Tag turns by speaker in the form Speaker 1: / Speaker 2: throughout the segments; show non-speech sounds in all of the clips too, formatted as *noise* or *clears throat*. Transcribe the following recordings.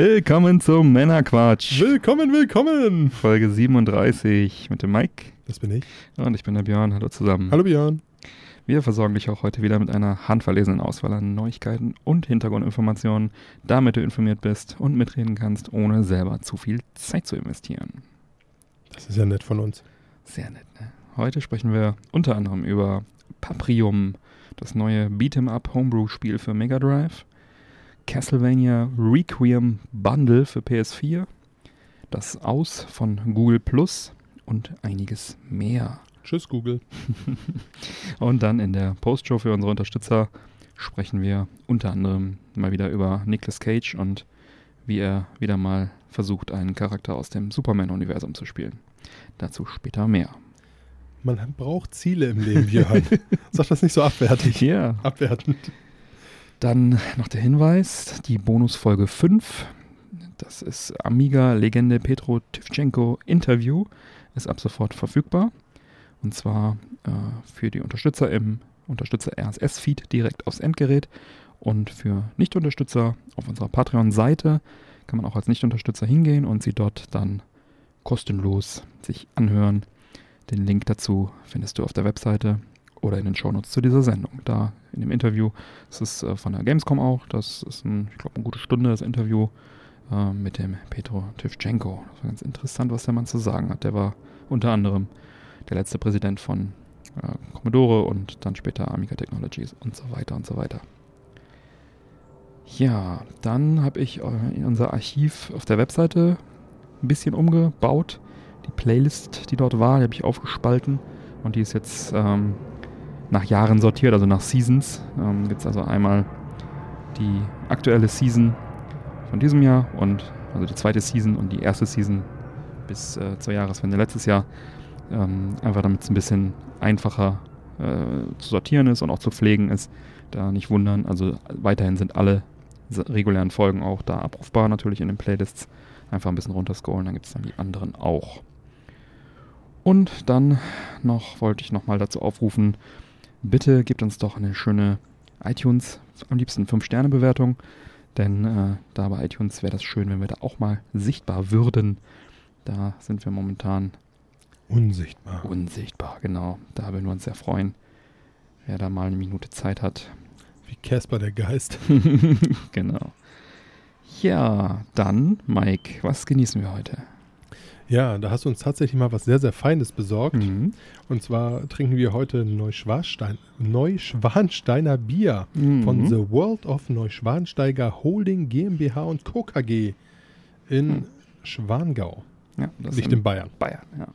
Speaker 1: Willkommen zum Männerquatsch.
Speaker 2: Willkommen, willkommen.
Speaker 1: Folge 37 mit dem Mike.
Speaker 2: Das bin ich.
Speaker 1: Und ich bin der Björn. Hallo zusammen.
Speaker 2: Hallo Björn.
Speaker 1: Wir versorgen dich auch heute wieder mit einer handverlesenen Auswahl an Neuigkeiten und Hintergrundinformationen, damit du informiert bist und mitreden kannst, ohne selber zu viel Zeit zu investieren.
Speaker 2: Das ist ja nett von uns.
Speaker 1: Sehr nett, ne? Heute sprechen wir unter anderem über Paprium, das neue Beat'em-up Homebrew-Spiel für Mega Drive, Castlevania Requiem Bundle für PS4, das Aus von Google Plus und einiges mehr.
Speaker 2: Tschüss, Google. *laughs*
Speaker 1: Und dann in der Postshow für unsere Unterstützer sprechen wir unter anderem mal wieder über Nicolas Cage und wie er wieder mal versucht, einen Charakter aus dem Superman-Universum zu spielen. Dazu später mehr.
Speaker 2: Man braucht Ziele im Leben, Björn. *laughs* Sag das nicht so abwertig.
Speaker 1: Ja.
Speaker 2: Abwertend.
Speaker 1: Dann noch der Hinweis, die Bonusfolge 5, das ist Amiga-Legende Petro Tivchenko Interview, ist ab sofort verfügbar. Und zwar äh, für die Unterstützer im Unterstützer RSS-Feed direkt aufs Endgerät und für Nicht-Unterstützer auf unserer Patreon-Seite kann man auch als Nicht-Unterstützer hingehen und sie dort dann kostenlos sich anhören. Den Link dazu findest du auf der Webseite oder in den Shownotes zu dieser Sendung. Da in dem Interview, das ist äh, von der Gamescom auch, das ist, ein, ich glaube, eine gute Stunde das Interview äh, mit dem Petro Tivchenko. Das war ganz interessant, was der Mann zu sagen hat. Der war unter anderem der letzte Präsident von äh, Commodore und dann später Amiga Technologies und so weiter und so weiter. Ja, dann habe ich äh, in unser Archiv auf der Webseite ein bisschen umgebaut. Die Playlist, die dort war, die habe ich aufgespalten und die ist jetzt ähm, nach Jahren sortiert, also nach Seasons. Ähm, Gibt es also einmal die aktuelle Season von diesem Jahr und also die zweite Season und die erste Season bis äh, zur Jahreswende letztes Jahr. Ähm, einfach damit es ein bisschen einfacher äh, zu sortieren ist und auch zu pflegen ist. Da nicht wundern. Also weiterhin sind alle regulären Folgen auch da abrufbar, natürlich in den Playlists. Einfach ein bisschen runterscrollen, dann gibt es dann die anderen auch. Und dann noch wollte ich nochmal dazu aufrufen, bitte gebt uns doch eine schöne iTunes, am liebsten 5-Sterne-Bewertung, denn äh, da bei iTunes wäre das schön, wenn wir da auch mal sichtbar würden. Da sind wir momentan
Speaker 2: Unsichtbar.
Speaker 1: unsichtbar, genau. Da würden wir uns sehr freuen, wer da mal eine Minute Zeit hat.
Speaker 2: Wie Casper der Geist. *laughs* *laughs*
Speaker 1: genau. Ja, dann, Mike, was genießen wir heute?
Speaker 2: Ja, da hast du uns tatsächlich mal was sehr, sehr Feines besorgt.
Speaker 1: Mhm.
Speaker 2: Und zwar trinken wir heute Neuschwanstein, Neuschwansteiner Bier
Speaker 1: Mhm.
Speaker 2: von The World of Neuschwansteiger Holding GmbH und Co. KG in
Speaker 1: Mhm.
Speaker 2: Schwangau.
Speaker 1: Ja, das in
Speaker 2: in Bayern.
Speaker 1: Bayern. Ja.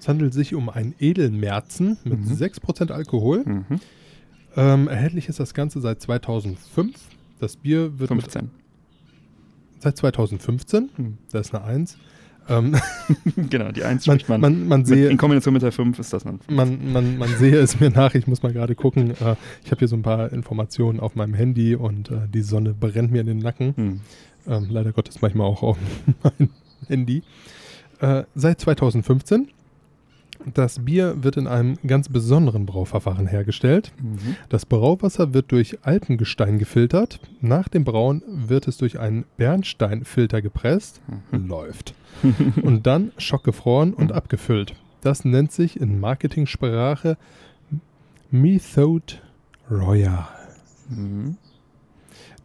Speaker 2: Es handelt sich um einen Edelmerzen mit
Speaker 1: Mhm.
Speaker 2: 6% Alkohol.
Speaker 1: Mhm.
Speaker 2: Ähm, erhältlich ist das Ganze seit 2005. Das Bier wird mit,
Speaker 1: 15.
Speaker 2: seit 2015.
Speaker 1: Mhm.
Speaker 2: Da ist eine 1. Ähm, *laughs*
Speaker 1: genau, die 1
Speaker 2: man,
Speaker 1: man.
Speaker 2: man, man, sehe,
Speaker 1: in Kombination mit der 5 ist das dann.
Speaker 2: man, man, man sehe es mir nach. Ich muss mal gerade gucken. Äh, ich habe hier so ein paar Informationen auf meinem Handy und äh, die Sonne brennt mir in den Nacken.
Speaker 1: Mhm.
Speaker 2: Ähm, leider Gottes manchmal auch auf *laughs* mein Handy. Äh, seit 2015. Das Bier wird in einem ganz besonderen Brauverfahren hergestellt.
Speaker 1: Mhm.
Speaker 2: Das Brauwasser wird durch Alpengestein gefiltert. Nach dem Brauen wird es durch einen Bernsteinfilter gepresst.
Speaker 1: Mhm.
Speaker 2: Läuft. *laughs* Und dann schockgefroren und abgefüllt. Das nennt sich in Marketingsprache Methode Royal.
Speaker 1: Mhm.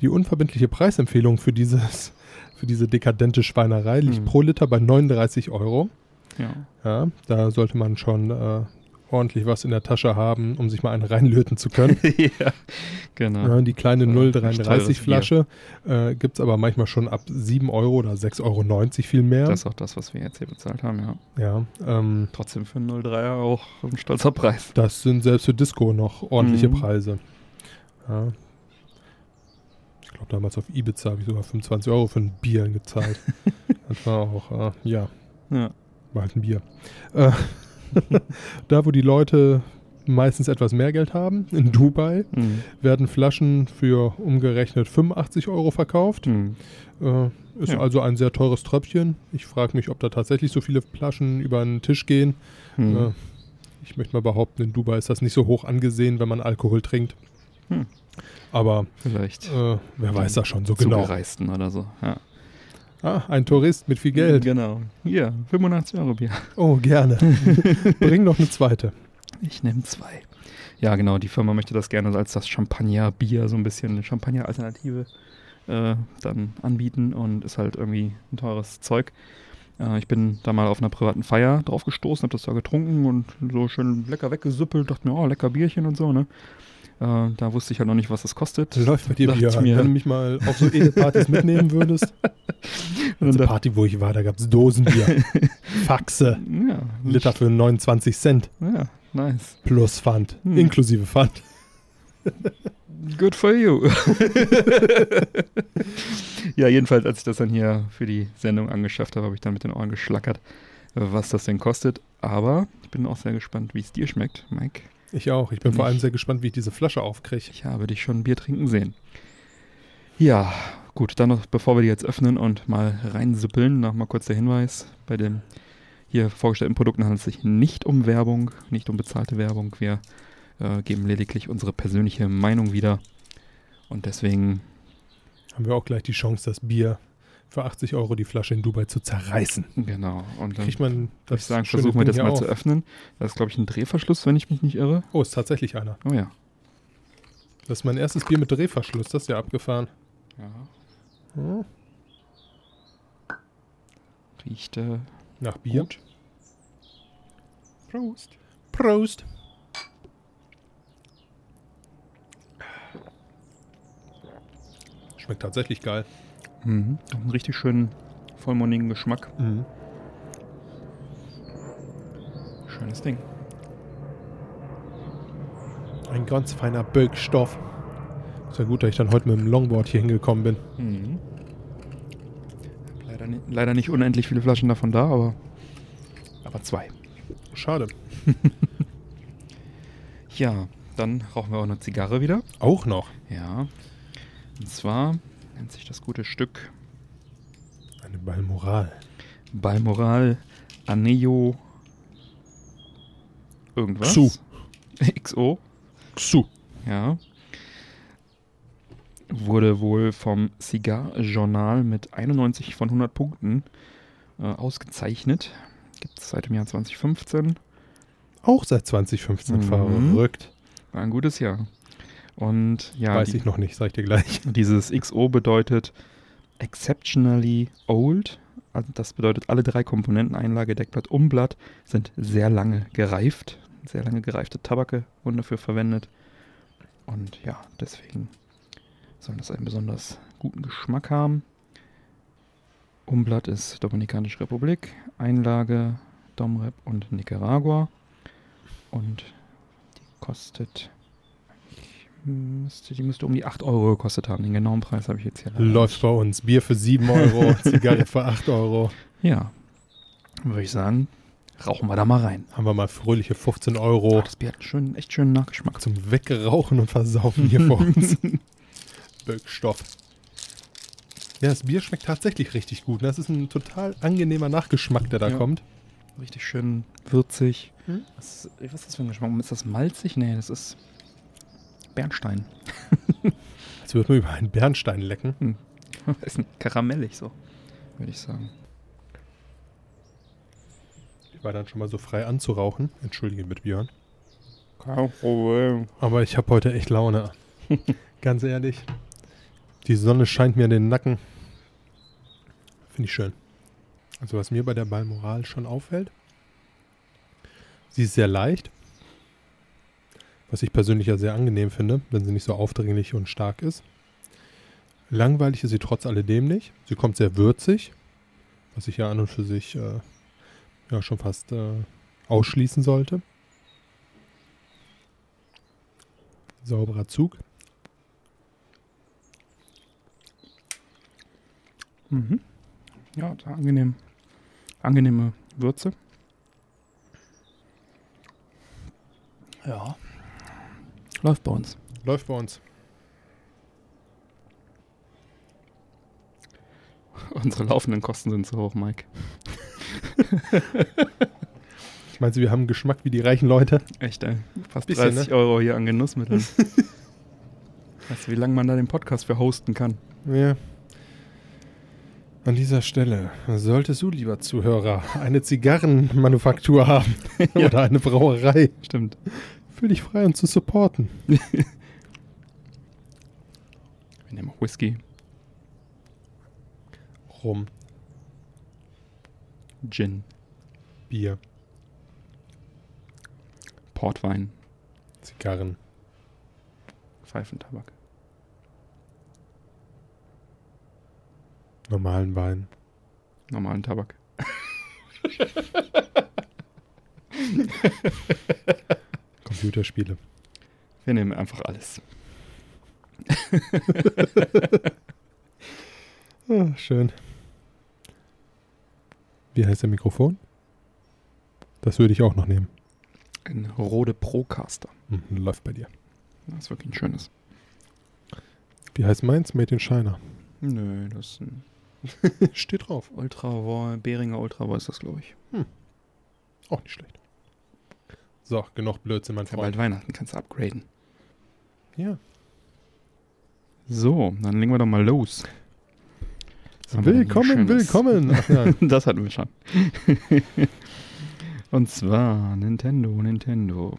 Speaker 2: Die unverbindliche Preisempfehlung für, dieses, für diese dekadente Schweinerei liegt
Speaker 1: Mhm.
Speaker 2: pro Liter bei 39 Euro.
Speaker 1: Ja.
Speaker 2: Ja, da sollte man schon äh, ordentlich was in der Tasche haben, um sich mal einen *laughs* reinlöten zu können. *laughs*
Speaker 1: ja, genau.
Speaker 2: Ja, die kleine
Speaker 1: Ja,
Speaker 2: 0,33
Speaker 1: teures
Speaker 2: Flasche äh, gibt es aber manchmal schon ab 7 Euro oder 6,90 Euro viel mehr.
Speaker 1: Das ist auch das, was wir jetzt hier bezahlt haben, ja.
Speaker 2: ja, ähm,
Speaker 1: Trotzdem für einen 03er auch ein stolzer Preis.
Speaker 2: das sind selbst für Disco noch ordentliche
Speaker 1: Mhm.
Speaker 2: Preise. Ja. Ich glaube, damals auf Ibiza habe ich sogar 25 Euro für ein Bier gezahlt. *laughs* das war auch, äh, ja,
Speaker 1: Ja.
Speaker 2: War halt ein Bier. Äh, *laughs* da, wo die Leute meistens etwas mehr Geld haben, in Dubai,
Speaker 1: Mhm.
Speaker 2: werden Flaschen für umgerechnet 85 Euro verkauft.
Speaker 1: Mhm.
Speaker 2: Äh, ist
Speaker 1: Ja.
Speaker 2: also ein sehr teures Tröpfchen. Ich frage mich, ob da tatsächlich so viele Flaschen über den Tisch gehen.
Speaker 1: Mhm.
Speaker 2: Äh, ich möchte mal behaupten, in Dubai ist das nicht so hoch angesehen, wenn man Alkohol trinkt.
Speaker 1: Hm.
Speaker 2: Aber
Speaker 1: Vielleicht.
Speaker 2: äh, wer weiß das schon so genau.
Speaker 1: Zugereisten oder so. Ja.
Speaker 2: Ah, ein Tourist mit viel Geld.
Speaker 1: Genau. Hier, 85 Euro Bier.
Speaker 2: Oh, gerne. *laughs* Bring noch eine zweite.
Speaker 1: Ich nehme zwei. Ja, genau, die Firma möchte das gerne als das Champagner-Bier, so ein bisschen eine Champagner-Alternative äh, dann anbieten und ist halt irgendwie ein teures Zeug. Äh, ich bin da mal auf einer privaten Feier drauf gestoßen, hab das da getrunken und so schön lecker weggesuppelt, dachte mir, oh, lecker Bierchen und so, ne? Äh, da wusste ich halt noch nicht, was das kostet.
Speaker 2: Läuft bei dir
Speaker 1: ich mir.
Speaker 2: Wenn du mich mal auf so Edelpartys mitnehmen würdest. *laughs*
Speaker 1: Da-
Speaker 2: Party, wo ich war, da gab es Dosenbier. *laughs* Faxe.
Speaker 1: Ja,
Speaker 2: Liter für 29 Cent.
Speaker 1: Ja, nice.
Speaker 2: Plus Pfand.
Speaker 1: Hm.
Speaker 2: Inklusive Pfand. *laughs*
Speaker 1: Good for you. ja, jedenfalls, als ich das dann hier für die Sendung angeschafft habe, habe ich dann mit den Ohren geschlackert, was das denn kostet. Aber ich bin auch sehr gespannt, wie es dir schmeckt, Mike.
Speaker 2: Ich auch. Ich bin vor
Speaker 1: Nicht.
Speaker 2: allem sehr gespannt, wie ich diese Flasche aufkriege.
Speaker 1: Ich habe dich schon Bier trinken sehen. Ja, gut, dann noch, bevor wir die jetzt öffnen und mal reinsuppeln, noch mal kurz der Hinweis. Bei den hier vorgestellten Produkten handelt es sich nicht um Werbung, nicht um bezahlte Werbung. Wir äh, geben lediglich unsere persönliche Meinung wieder. Und deswegen
Speaker 2: Haben wir auch gleich die Chance, das Bier für 80 Euro die Flasche in Dubai zu zerreißen.
Speaker 1: Genau. Und dann
Speaker 2: Kriegt man das
Speaker 1: ich sagen, versuchen wir das mal
Speaker 2: auf.
Speaker 1: zu öffnen. Das ist, glaube ich, ein Drehverschluss, wenn ich mich nicht irre.
Speaker 2: Oh, ist tatsächlich einer.
Speaker 1: Oh ja.
Speaker 2: Das ist mein erstes Bier mit Drehverschluss. Das ist ja abgefahren.
Speaker 1: ja.
Speaker 2: Hm.
Speaker 1: Riecht äh,
Speaker 2: Nach Bier.
Speaker 1: Gut. Prost.
Speaker 2: Prost. Schmeckt tatsächlich geil.
Speaker 1: Mhm. Auch einen richtig schönen, vollmundigen Geschmack.
Speaker 2: Mhm.
Speaker 1: Schönes Ding.
Speaker 2: Ein ganz feiner Bölkstoff. Ist ja gut, dass ich dann heute mit dem Longboard hier hingekommen bin.
Speaker 1: Mhm. Leider, leider nicht unendlich viele Flaschen davon da, aber, aber zwei.
Speaker 2: Schade. *laughs*
Speaker 1: Ja, dann rauchen wir auch eine Zigarre wieder.
Speaker 2: Auch noch.
Speaker 1: Ja. Und zwar nennt sich das gute Stück
Speaker 2: Eine Balmoral.
Speaker 1: Balmoral Aneo irgendwas.
Speaker 2: Xu. *laughs*
Speaker 1: XO,
Speaker 2: Xu.
Speaker 1: ja. Wurde wohl vom Cigar Journal mit 91 von 100 Punkten äh, ausgezeichnet. Gibt es seit dem Jahr 2015.
Speaker 2: Auch seit 2015
Speaker 1: Mhm.
Speaker 2: verrückt.
Speaker 1: War ein gutes Jahr. Und ja,
Speaker 2: Weiß
Speaker 1: die,
Speaker 2: ich noch nicht, sag ich dir gleich. *laughs*
Speaker 1: dieses XO bedeutet exceptionally old. Also das bedeutet, alle drei Komponenten, Einlage, Deckblatt, Umblatt, sind sehr lange gereift. Sehr lange gereifte Tabake wurden dafür verwendet. Und ja, deswegen soll das einen besonders guten Geschmack haben. Umblatt ist Dominikanische Republik, Einlage Domrep und Nicaragua. Und die kostet, müsste, die müsste um die 8 Euro gekostet haben. Den genauen Preis habe ich jetzt hier leider
Speaker 2: Läuft bei uns. Bier für 7 Euro, *laughs* Zigarre für 8 Euro.
Speaker 1: Ja, würde ich sagen, rauchen wir da mal rein.
Speaker 2: Haben wir mal fröhliche 15
Speaker 1: Oh,
Speaker 2: Euro
Speaker 1: das Bier hat einen schönen, echt schönen Nachgeschmack.
Speaker 2: zum Wegrauchen und Versaufen hier vor uns. *laughs* Böckstoff. Ja, das Bier schmeckt tatsächlich richtig gut. Das ist ein total angenehmer Nachgeschmack, der da
Speaker 1: Ja. kommt.
Speaker 2: Richtig
Speaker 1: schön würzig.
Speaker 2: Hm?
Speaker 1: Was, was ist das für ein Geschmack? Ist das malzig? Nee, das ist Bernstein.
Speaker 2: Als würde man über einen Bernstein lecken. *laughs*
Speaker 1: ist ein karamellig so, würde ich sagen.
Speaker 2: Ich war dann schon mal so frei anzurauchen. Entschuldige bitte, Björn.
Speaker 1: Kein Problem.
Speaker 2: Aber ich habe heute echt Laune. *laughs* Ganz ehrlich. Die Sonne scheint mir in den Nacken. Finde ich schön. Also was mir bei der Balmoral schon auffällt, sie ist sehr leicht. Was ich persönlich ja sehr angenehm finde, wenn sie nicht so aufdringlich und stark ist. Langweilig ist sie trotz alledem nicht. Sie kommt sehr würzig, was ich ja an und für sich äh, ja schon fast äh, ausschließen sollte. Sauberer Zug.
Speaker 1: Mhm. Ja, da angenehm. Angenehme Würze. Ja. Läuft bei uns.
Speaker 2: Läuft bei uns. *laughs*
Speaker 1: Unsere laufenden Kosten sind zu hoch, Mike.
Speaker 2: Meinst du, wir haben Geschmack wie die reichen Leute?
Speaker 1: Echt, ey. Fast
Speaker 2: Bisschen,
Speaker 1: 30
Speaker 2: ne?
Speaker 1: Euro hier an Genussmitteln. *laughs* weißt du, wie lange man da den Podcast für hosten kann?
Speaker 2: Ja. An dieser Stelle solltest du, lieber Zuhörer, eine Zigarrenmanufaktur haben *laughs*
Speaker 1: Ja.
Speaker 2: oder eine Brauerei,
Speaker 1: Stimmt.
Speaker 2: Fühl dich frei, uns zu supporten. *laughs*
Speaker 1: Wir nehmen auch Whisky,
Speaker 2: Rum,
Speaker 1: Gin,
Speaker 2: Bier,
Speaker 1: Portwein,
Speaker 2: Zigarren,
Speaker 1: Pfeifentabak.
Speaker 2: normalen Wein.
Speaker 1: Normalen Tabak. *laughs* *laughs*
Speaker 2: Computerspiele.
Speaker 1: Wir nehmen einfach alles. *laughs*
Speaker 2: Ah, schön. Wie heißt der Mikrofon? Das würde ich auch noch nehmen.
Speaker 1: Ein Rode Procaster.
Speaker 2: Hm, läuft bei dir.
Speaker 1: Das ist wirklich ein schönes.
Speaker 2: Wie heißt meins? Made in China.
Speaker 1: Nö, das ist ein *laughs*
Speaker 2: Steht drauf.
Speaker 1: Ultra Beringer Ultra ist das, glaube ich.
Speaker 2: Auch nicht schlecht. So, genug Blödsinn, mein
Speaker 1: Ist ja bald
Speaker 2: Freund.
Speaker 1: Weihnachten, kannst du upgraden.
Speaker 2: Ja.
Speaker 1: So, dann legen wir doch mal los.
Speaker 2: Willkommen, willkommen. Ach, *laughs*
Speaker 1: das hatten wir schon. *laughs* Und zwar Nintendo, Nintendo.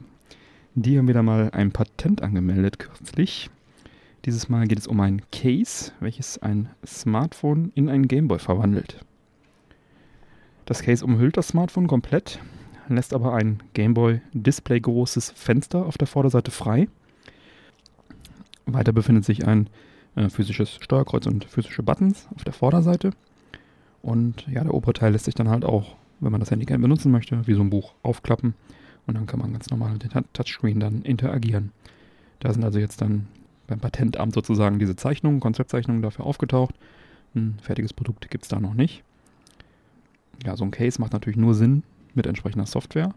Speaker 1: Die haben wieder mal ein Patent angemeldet kürzlich. Dieses Mal geht es um ein Case, welches ein Smartphone in ein Gameboy verwandelt. Das Case umhüllt das Smartphone komplett, lässt aber ein Gameboy-Display großes Fenster auf der Vorderseite frei. Weiter befindet sich ein äh, physisches Steuerkreuz und physische Buttons auf der Vorderseite. Und ja, der obere Teil lässt sich dann halt auch, wenn man das Handy gerne benutzen möchte, wie so ein Buch aufklappen. Und dann kann man ganz normal mit dem Tou- Touchscreen dann interagieren. Da sind also jetzt dann beim Patentamt sozusagen diese Zeichnungen, Konzeptzeichnungen dafür aufgetaucht. Ein fertiges Produkt gibt es da noch nicht. Ja, so ein Case macht natürlich nur Sinn mit entsprechender Software.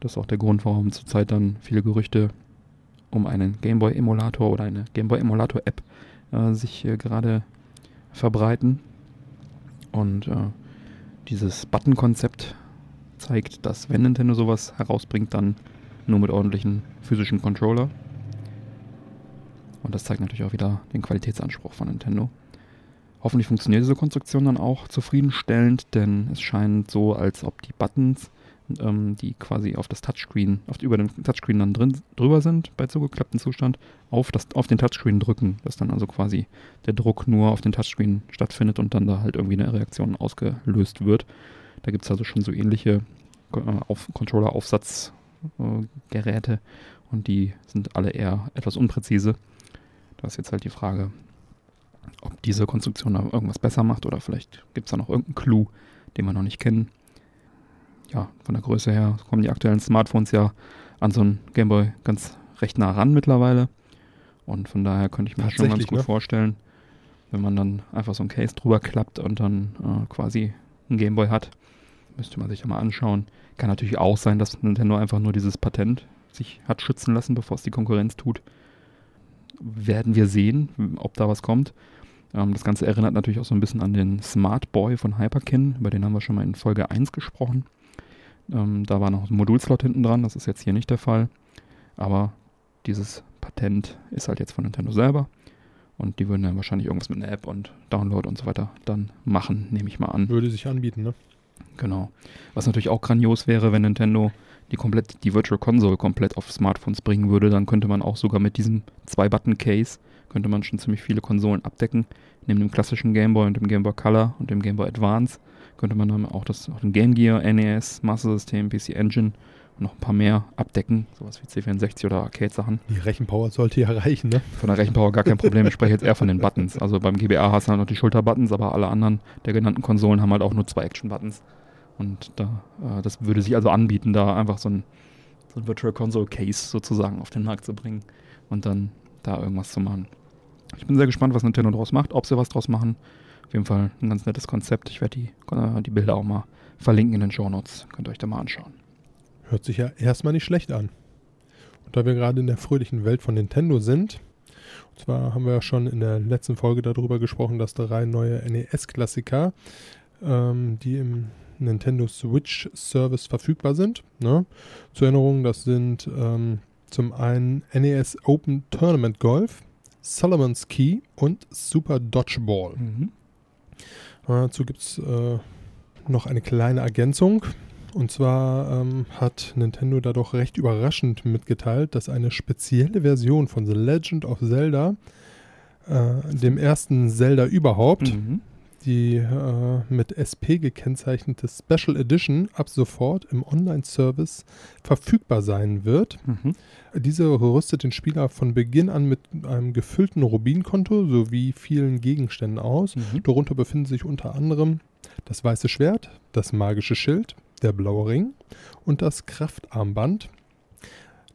Speaker 1: Das ist auch der Grund, warum zurzeit dann viele Gerüchte um einen Gameboy-Emulator oder eine Gameboy-Emulator-App äh, sich äh, gerade verbreiten. Und äh, dieses Button-Konzept zeigt, dass wenn Nintendo sowas herausbringt, dann nur mit ordentlichen physischen Controller. Und das zeigt natürlich auch wieder den Qualitätsanspruch von Nintendo. Hoffentlich funktioniert diese Konstruktion dann auch zufriedenstellend, denn es scheint so, als ob die Buttons, ähm, die quasi auf das Touchscreen, auf, über dem Touchscreen dann drin, drüber sind, bei zugeklapptem Zustand, auf, das, auf den Touchscreen drücken, dass dann also quasi der Druck nur auf den Touchscreen stattfindet und dann da halt irgendwie eine Reaktion ausgelöst wird. Da gibt es also schon so ähnliche äh, auf Controller-Aufsatzgeräte und die sind alle eher etwas unpräzise. Da ist jetzt halt die Frage, ob diese Konstruktion da irgendwas besser macht oder vielleicht gibt es da noch irgendeinen Clou, den wir noch nicht kennen. Ja, von der Größe her kommen die aktuellen Smartphones ja an so einen Gameboy ganz recht nah ran mittlerweile. Und von daher könnte ich mir das schon ganz gut
Speaker 2: ne?
Speaker 1: vorstellen, wenn man dann einfach so ein Case drüber klappt und dann äh, quasi einen Gameboy hat. Müsste man sich ja mal anschauen. Kann natürlich auch sein, dass Nintendo einfach nur dieses Patent sich hat schützen lassen, bevor es die Konkurrenz tut. Werden wir sehen, ob da was kommt. Ähm, das Ganze erinnert natürlich auch so ein bisschen an den Smart Boy von Hyperkin. Über den haben wir schon mal in Folge 1 gesprochen. Ähm, da war noch ein Modulslot hinten dran. Das ist jetzt hier nicht der Fall. Aber dieses Patent ist halt jetzt von Nintendo selber. Und die würden dann wahrscheinlich irgendwas mit einer App und Download und so weiter dann machen, nehme ich mal an.
Speaker 2: Würde sich anbieten, ne?
Speaker 1: Genau. Was natürlich auch grandios wäre, wenn Nintendo die komplett die Virtual Console komplett auf Smartphones bringen würde, dann könnte man auch sogar mit diesem Zwei-Button-Case könnte man schon ziemlich viele Konsolen abdecken. Neben dem klassischen Game Boy und dem Game Boy Color und dem Game Boy Advance könnte man dann auch das auch den Game Gear, NES, Master System, PC Engine und noch ein paar mehr abdecken, sowas wie C64 oder Arcade-Sachen.
Speaker 2: Die Rechenpower sollte ja *laughs* reichen, ne?
Speaker 1: Von der Rechenpower gar kein Problem. Ich spreche jetzt eher von den Buttons. Also beim GBA hast du halt noch die Schulterbuttons, aber alle anderen der genannten Konsolen haben halt auch nur zwei Action-Buttons. Und da, äh, das würde sich also anbieten, da einfach so ein, so ein Virtual Console Case sozusagen auf den Markt zu bringen und dann da irgendwas zu machen. Ich bin sehr gespannt, was Nintendo daraus macht, ob sie was draus machen. Auf jeden Fall ein ganz nettes Konzept. Ich werde die, äh, die Bilder auch mal verlinken in den Show Notes. Könnt ihr euch da mal anschauen.
Speaker 2: Hört sich ja erstmal nicht schlecht an. Und da wir gerade in der fröhlichen Welt von Nintendo sind, und zwar haben wir ja schon in der letzten Folge darüber gesprochen, dass drei neue NES-Klassiker, ähm, die im Nintendo Switch Service verfügbar sind. Ne? Zur Erinnerung, das sind ähm, zum einen NES Open Tournament Golf, Solomon's Key und Super Dodgeball.
Speaker 1: Mhm.
Speaker 2: Dazu gibt es äh, noch eine kleine Ergänzung. Und zwar ähm, hat Nintendo da doch recht überraschend mitgeteilt, dass eine spezielle Version von The Legend of Zelda, äh, dem ersten Zelda überhaupt,
Speaker 1: Mhm.
Speaker 2: Die äh, mit SP gekennzeichnete Special Edition ab sofort im Online-Service verfügbar sein wird.
Speaker 1: Mhm.
Speaker 2: Diese rüstet den Spieler von Beginn an mit einem gefüllten Rubinkonto sowie vielen Gegenständen aus.
Speaker 1: Mhm.
Speaker 2: Darunter befinden sich unter anderem das weiße Schwert, das magische Schild, der blaue Ring und das Kraftarmband.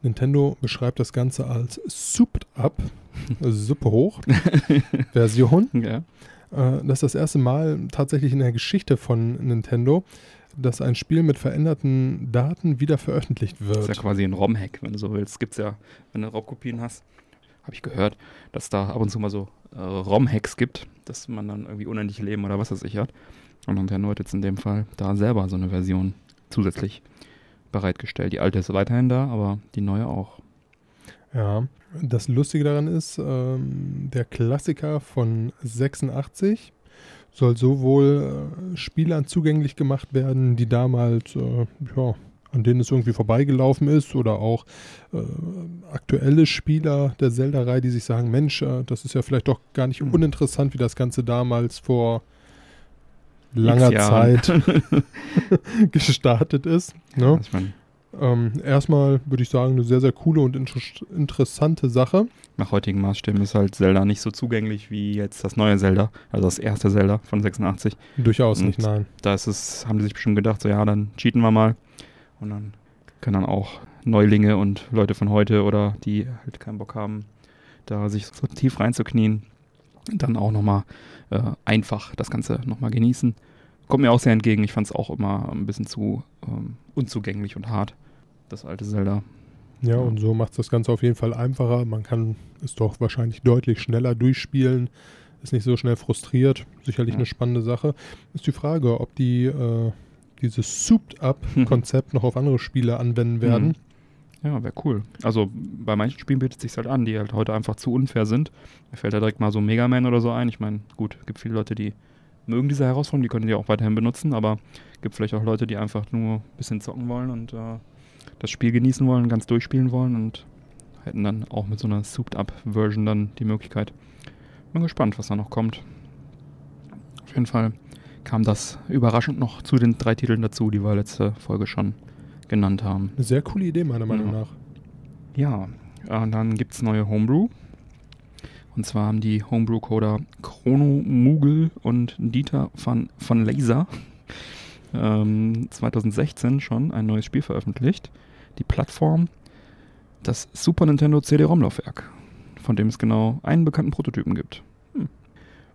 Speaker 2: Nintendo beschreibt das Ganze als Souped Up, *laughs* also Suppe hoch, *laughs* Version.
Speaker 1: Ja.
Speaker 2: Äh, das ist das erste Mal tatsächlich in der Geschichte von Nintendo, dass ein Spiel mit veränderten Daten wieder veröffentlicht
Speaker 1: Das ist ja
Speaker 2: wird.
Speaker 1: quasi ein ROM-Hack, wenn du so willst. Gibt es ja, wenn du Raubkopien hast, habe ich gehört, dass da ab und zu mal so äh, ROM-Hacks gibt, dass man dann irgendwie unendlich Leben oder was weiß ich hat. Und Nintendo hat jetzt in dem Fall da selber so eine Version zusätzlich bereitgestellt. Die alte ist weiterhin da, aber die neue auch.
Speaker 2: Ja, das Lustige daran ist, ähm, der Klassiker von 86 soll sowohl äh, Spielern zugänglich gemacht werden, die damals, äh, ja, an denen es irgendwie vorbeigelaufen ist, oder auch äh, aktuelle Spieler der Zelda-Reihe, die sich sagen, Mensch, äh, das ist ja vielleicht doch gar nicht
Speaker 1: Hm.
Speaker 2: uninteressant, wie das Ganze damals vor langer. Zeit *laughs* *laughs* gestartet ist. Ne?
Speaker 1: Ich meine,
Speaker 2: Ähm, erstmal würde ich sagen, eine sehr, sehr coole und inter interessante Sache.
Speaker 1: nach heutigen Maßstäben ist halt Zelda nicht so zugänglich wie jetzt das neue Zelda, also das erste Zelda von 86.
Speaker 2: Durchaus
Speaker 1: Und
Speaker 2: nicht, nein.
Speaker 1: Da ist es, haben die sich bestimmt gedacht, so ja, dann cheaten wir mal. Und dann können dann auch Neulinge und Leute von heute oder die halt keinen Bock haben, da sich so tief reinzuknien, dann auch nochmal äh, einfach das Ganze nochmal genießen. Kommt mir auch sehr entgegen. Ich fand es auch immer ein bisschen zu ähm, unzugänglich und hart, das alte Zelda.
Speaker 2: Ja,
Speaker 1: Ja.
Speaker 2: und so macht es das Ganze auf jeden Fall einfacher. Man kann es doch wahrscheinlich deutlich schneller durchspielen. Ist nicht so schnell frustriert. Sicherlich
Speaker 1: Ja.
Speaker 2: eine spannende Sache. Ist die Frage, ob die äh, dieses Souped-Up-Konzept *laughs* noch auf andere Spiele anwenden werden.
Speaker 1: Ja, wäre cool. Also bei manchen Spielen bietet es sich halt an, die halt heute einfach zu unfair sind. Mir fällt da direkt mal so Mega Man oder so ein. Ich meine, gut, gibt viele Leute, die mögen diese Herausforderung, die können die auch weiterhin benutzen, aber gibt vielleicht auch Leute, die einfach nur ein bisschen zocken wollen und äh, das Spiel genießen wollen, ganz durchspielen wollen und hätten dann auch mit so einer Souped-Up-Version dann die Möglichkeit. Bin gespannt, was da noch kommt. Auf jeden Fall kam das überraschend noch zu den drei Titeln dazu, die wir letzte Folge schon genannt haben.
Speaker 2: Eine sehr coole Idee, meiner Meinung
Speaker 1: Ja.
Speaker 2: nach.
Speaker 1: Ja, und dann gibt es neue Homebrew. Und zwar haben die Homebrew-Coder Chrono Mugel und Dieter van, von Laser ähm, 2016 schon ein neues Spiel veröffentlicht. Die Plattform, das Super Nintendo CD-ROM-Laufwerk, von dem es genau einen bekannten Prototypen gibt. Hm.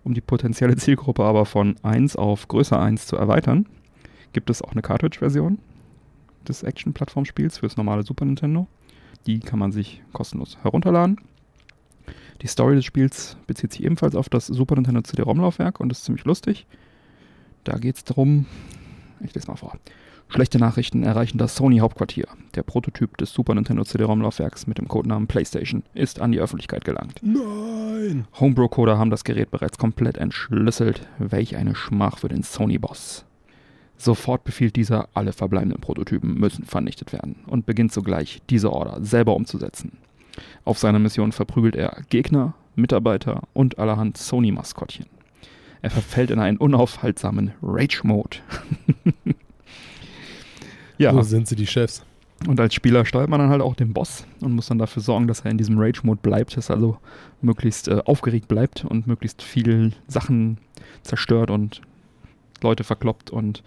Speaker 1: Um die potenzielle Zielgruppe aber von 1 auf größer 1 zu erweitern, gibt es auch eine Cartridge-Version des Action-Plattformspiels fürs normale Super Nintendo. Die kann man sich kostenlos herunterladen. Die Story des Spiels bezieht sich ebenfalls auf das Super Nintendo CD-ROM-Laufwerk und ist ziemlich lustig. Da geht es darum, ich lese mal vor. Schlechte Nachrichten erreichen das Sony-Hauptquartier. Der Prototyp des Super Nintendo CD-ROM-Laufwerks mit dem Codenamen PlayStation ist an die Öffentlichkeit gelangt.
Speaker 2: Nein!
Speaker 1: Homebrew-Coder haben das Gerät bereits komplett entschlüsselt. Welch eine Schmach für den Sony-Boss. Sofort befiehlt dieser, alle verbleibenden Prototypen müssen vernichtet werden und beginnt sogleich, diese Order selber umzusetzen. Auf seiner Mission verprügelt er Gegner, Mitarbeiter und allerhand Sony-Maskottchen. Er verfällt in einen unaufhaltsamen Rage-Mode. *laughs* ja,
Speaker 2: So sind sie, die Chefs.
Speaker 1: und als Spieler steuert man dann halt auch den Boss und muss dann dafür sorgen, dass er in diesem Rage-Mode bleibt, dass er also möglichst äh, aufgeregt bleibt und möglichst viel Sachen zerstört und Leute verkloppt und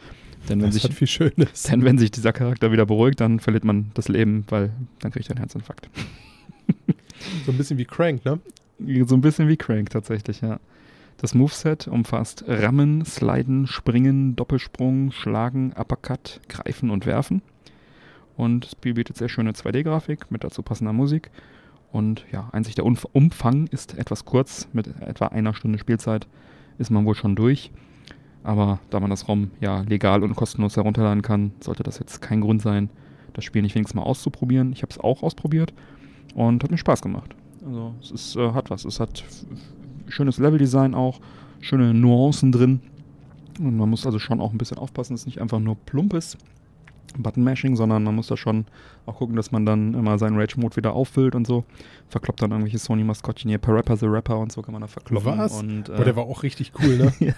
Speaker 1: denn wenn,
Speaker 2: Das
Speaker 1: sich,
Speaker 2: hat viel Schönes.
Speaker 1: denn wenn sich dieser Charakter wieder beruhigt, dann verliert man das Leben, weil dann kriegt er einen Herzinfarkt.
Speaker 2: So ein bisschen wie Crank, ne?
Speaker 1: So ein bisschen wie Crank tatsächlich, ja. Das Moveset umfasst Rammen, Sliden, Springen, Doppelsprung, Schlagen, Uppercut, Greifen und Werfen. Und das Spiel bietet sehr schöne 2D-Grafik mit dazu passender Musik. Und ja, einzig der Umf Umfang ist etwas kurz. Mit etwa einer Stunde Spielzeit ist man wohl schon durch. Aber da man das ROM ja legal und kostenlos herunterladen kann, sollte das jetzt kein Grund sein, das Spiel nicht wenigstens mal auszuprobieren. Ich habe es auch ausprobiert und hat mir Spaß gemacht. Also es ist, äh, hat was. Es hat schönes Leveldesign auch, schöne Nuancen drin. Und man muss also schon auch ein bisschen aufpassen, dass es nicht einfach nur plumpes Button-Mashing, sondern man muss da schon auch gucken, dass man dann immer seinen Rage-Mode wieder auffüllt und so. Verkloppt dann irgendwelche Sony-Maskottchen hier, Parappa the Rapper und so kann man da verkloppen.
Speaker 2: Was?
Speaker 1: Und, äh,
Speaker 2: Aber der war auch richtig cool, ne? *laughs*
Speaker 1: ja.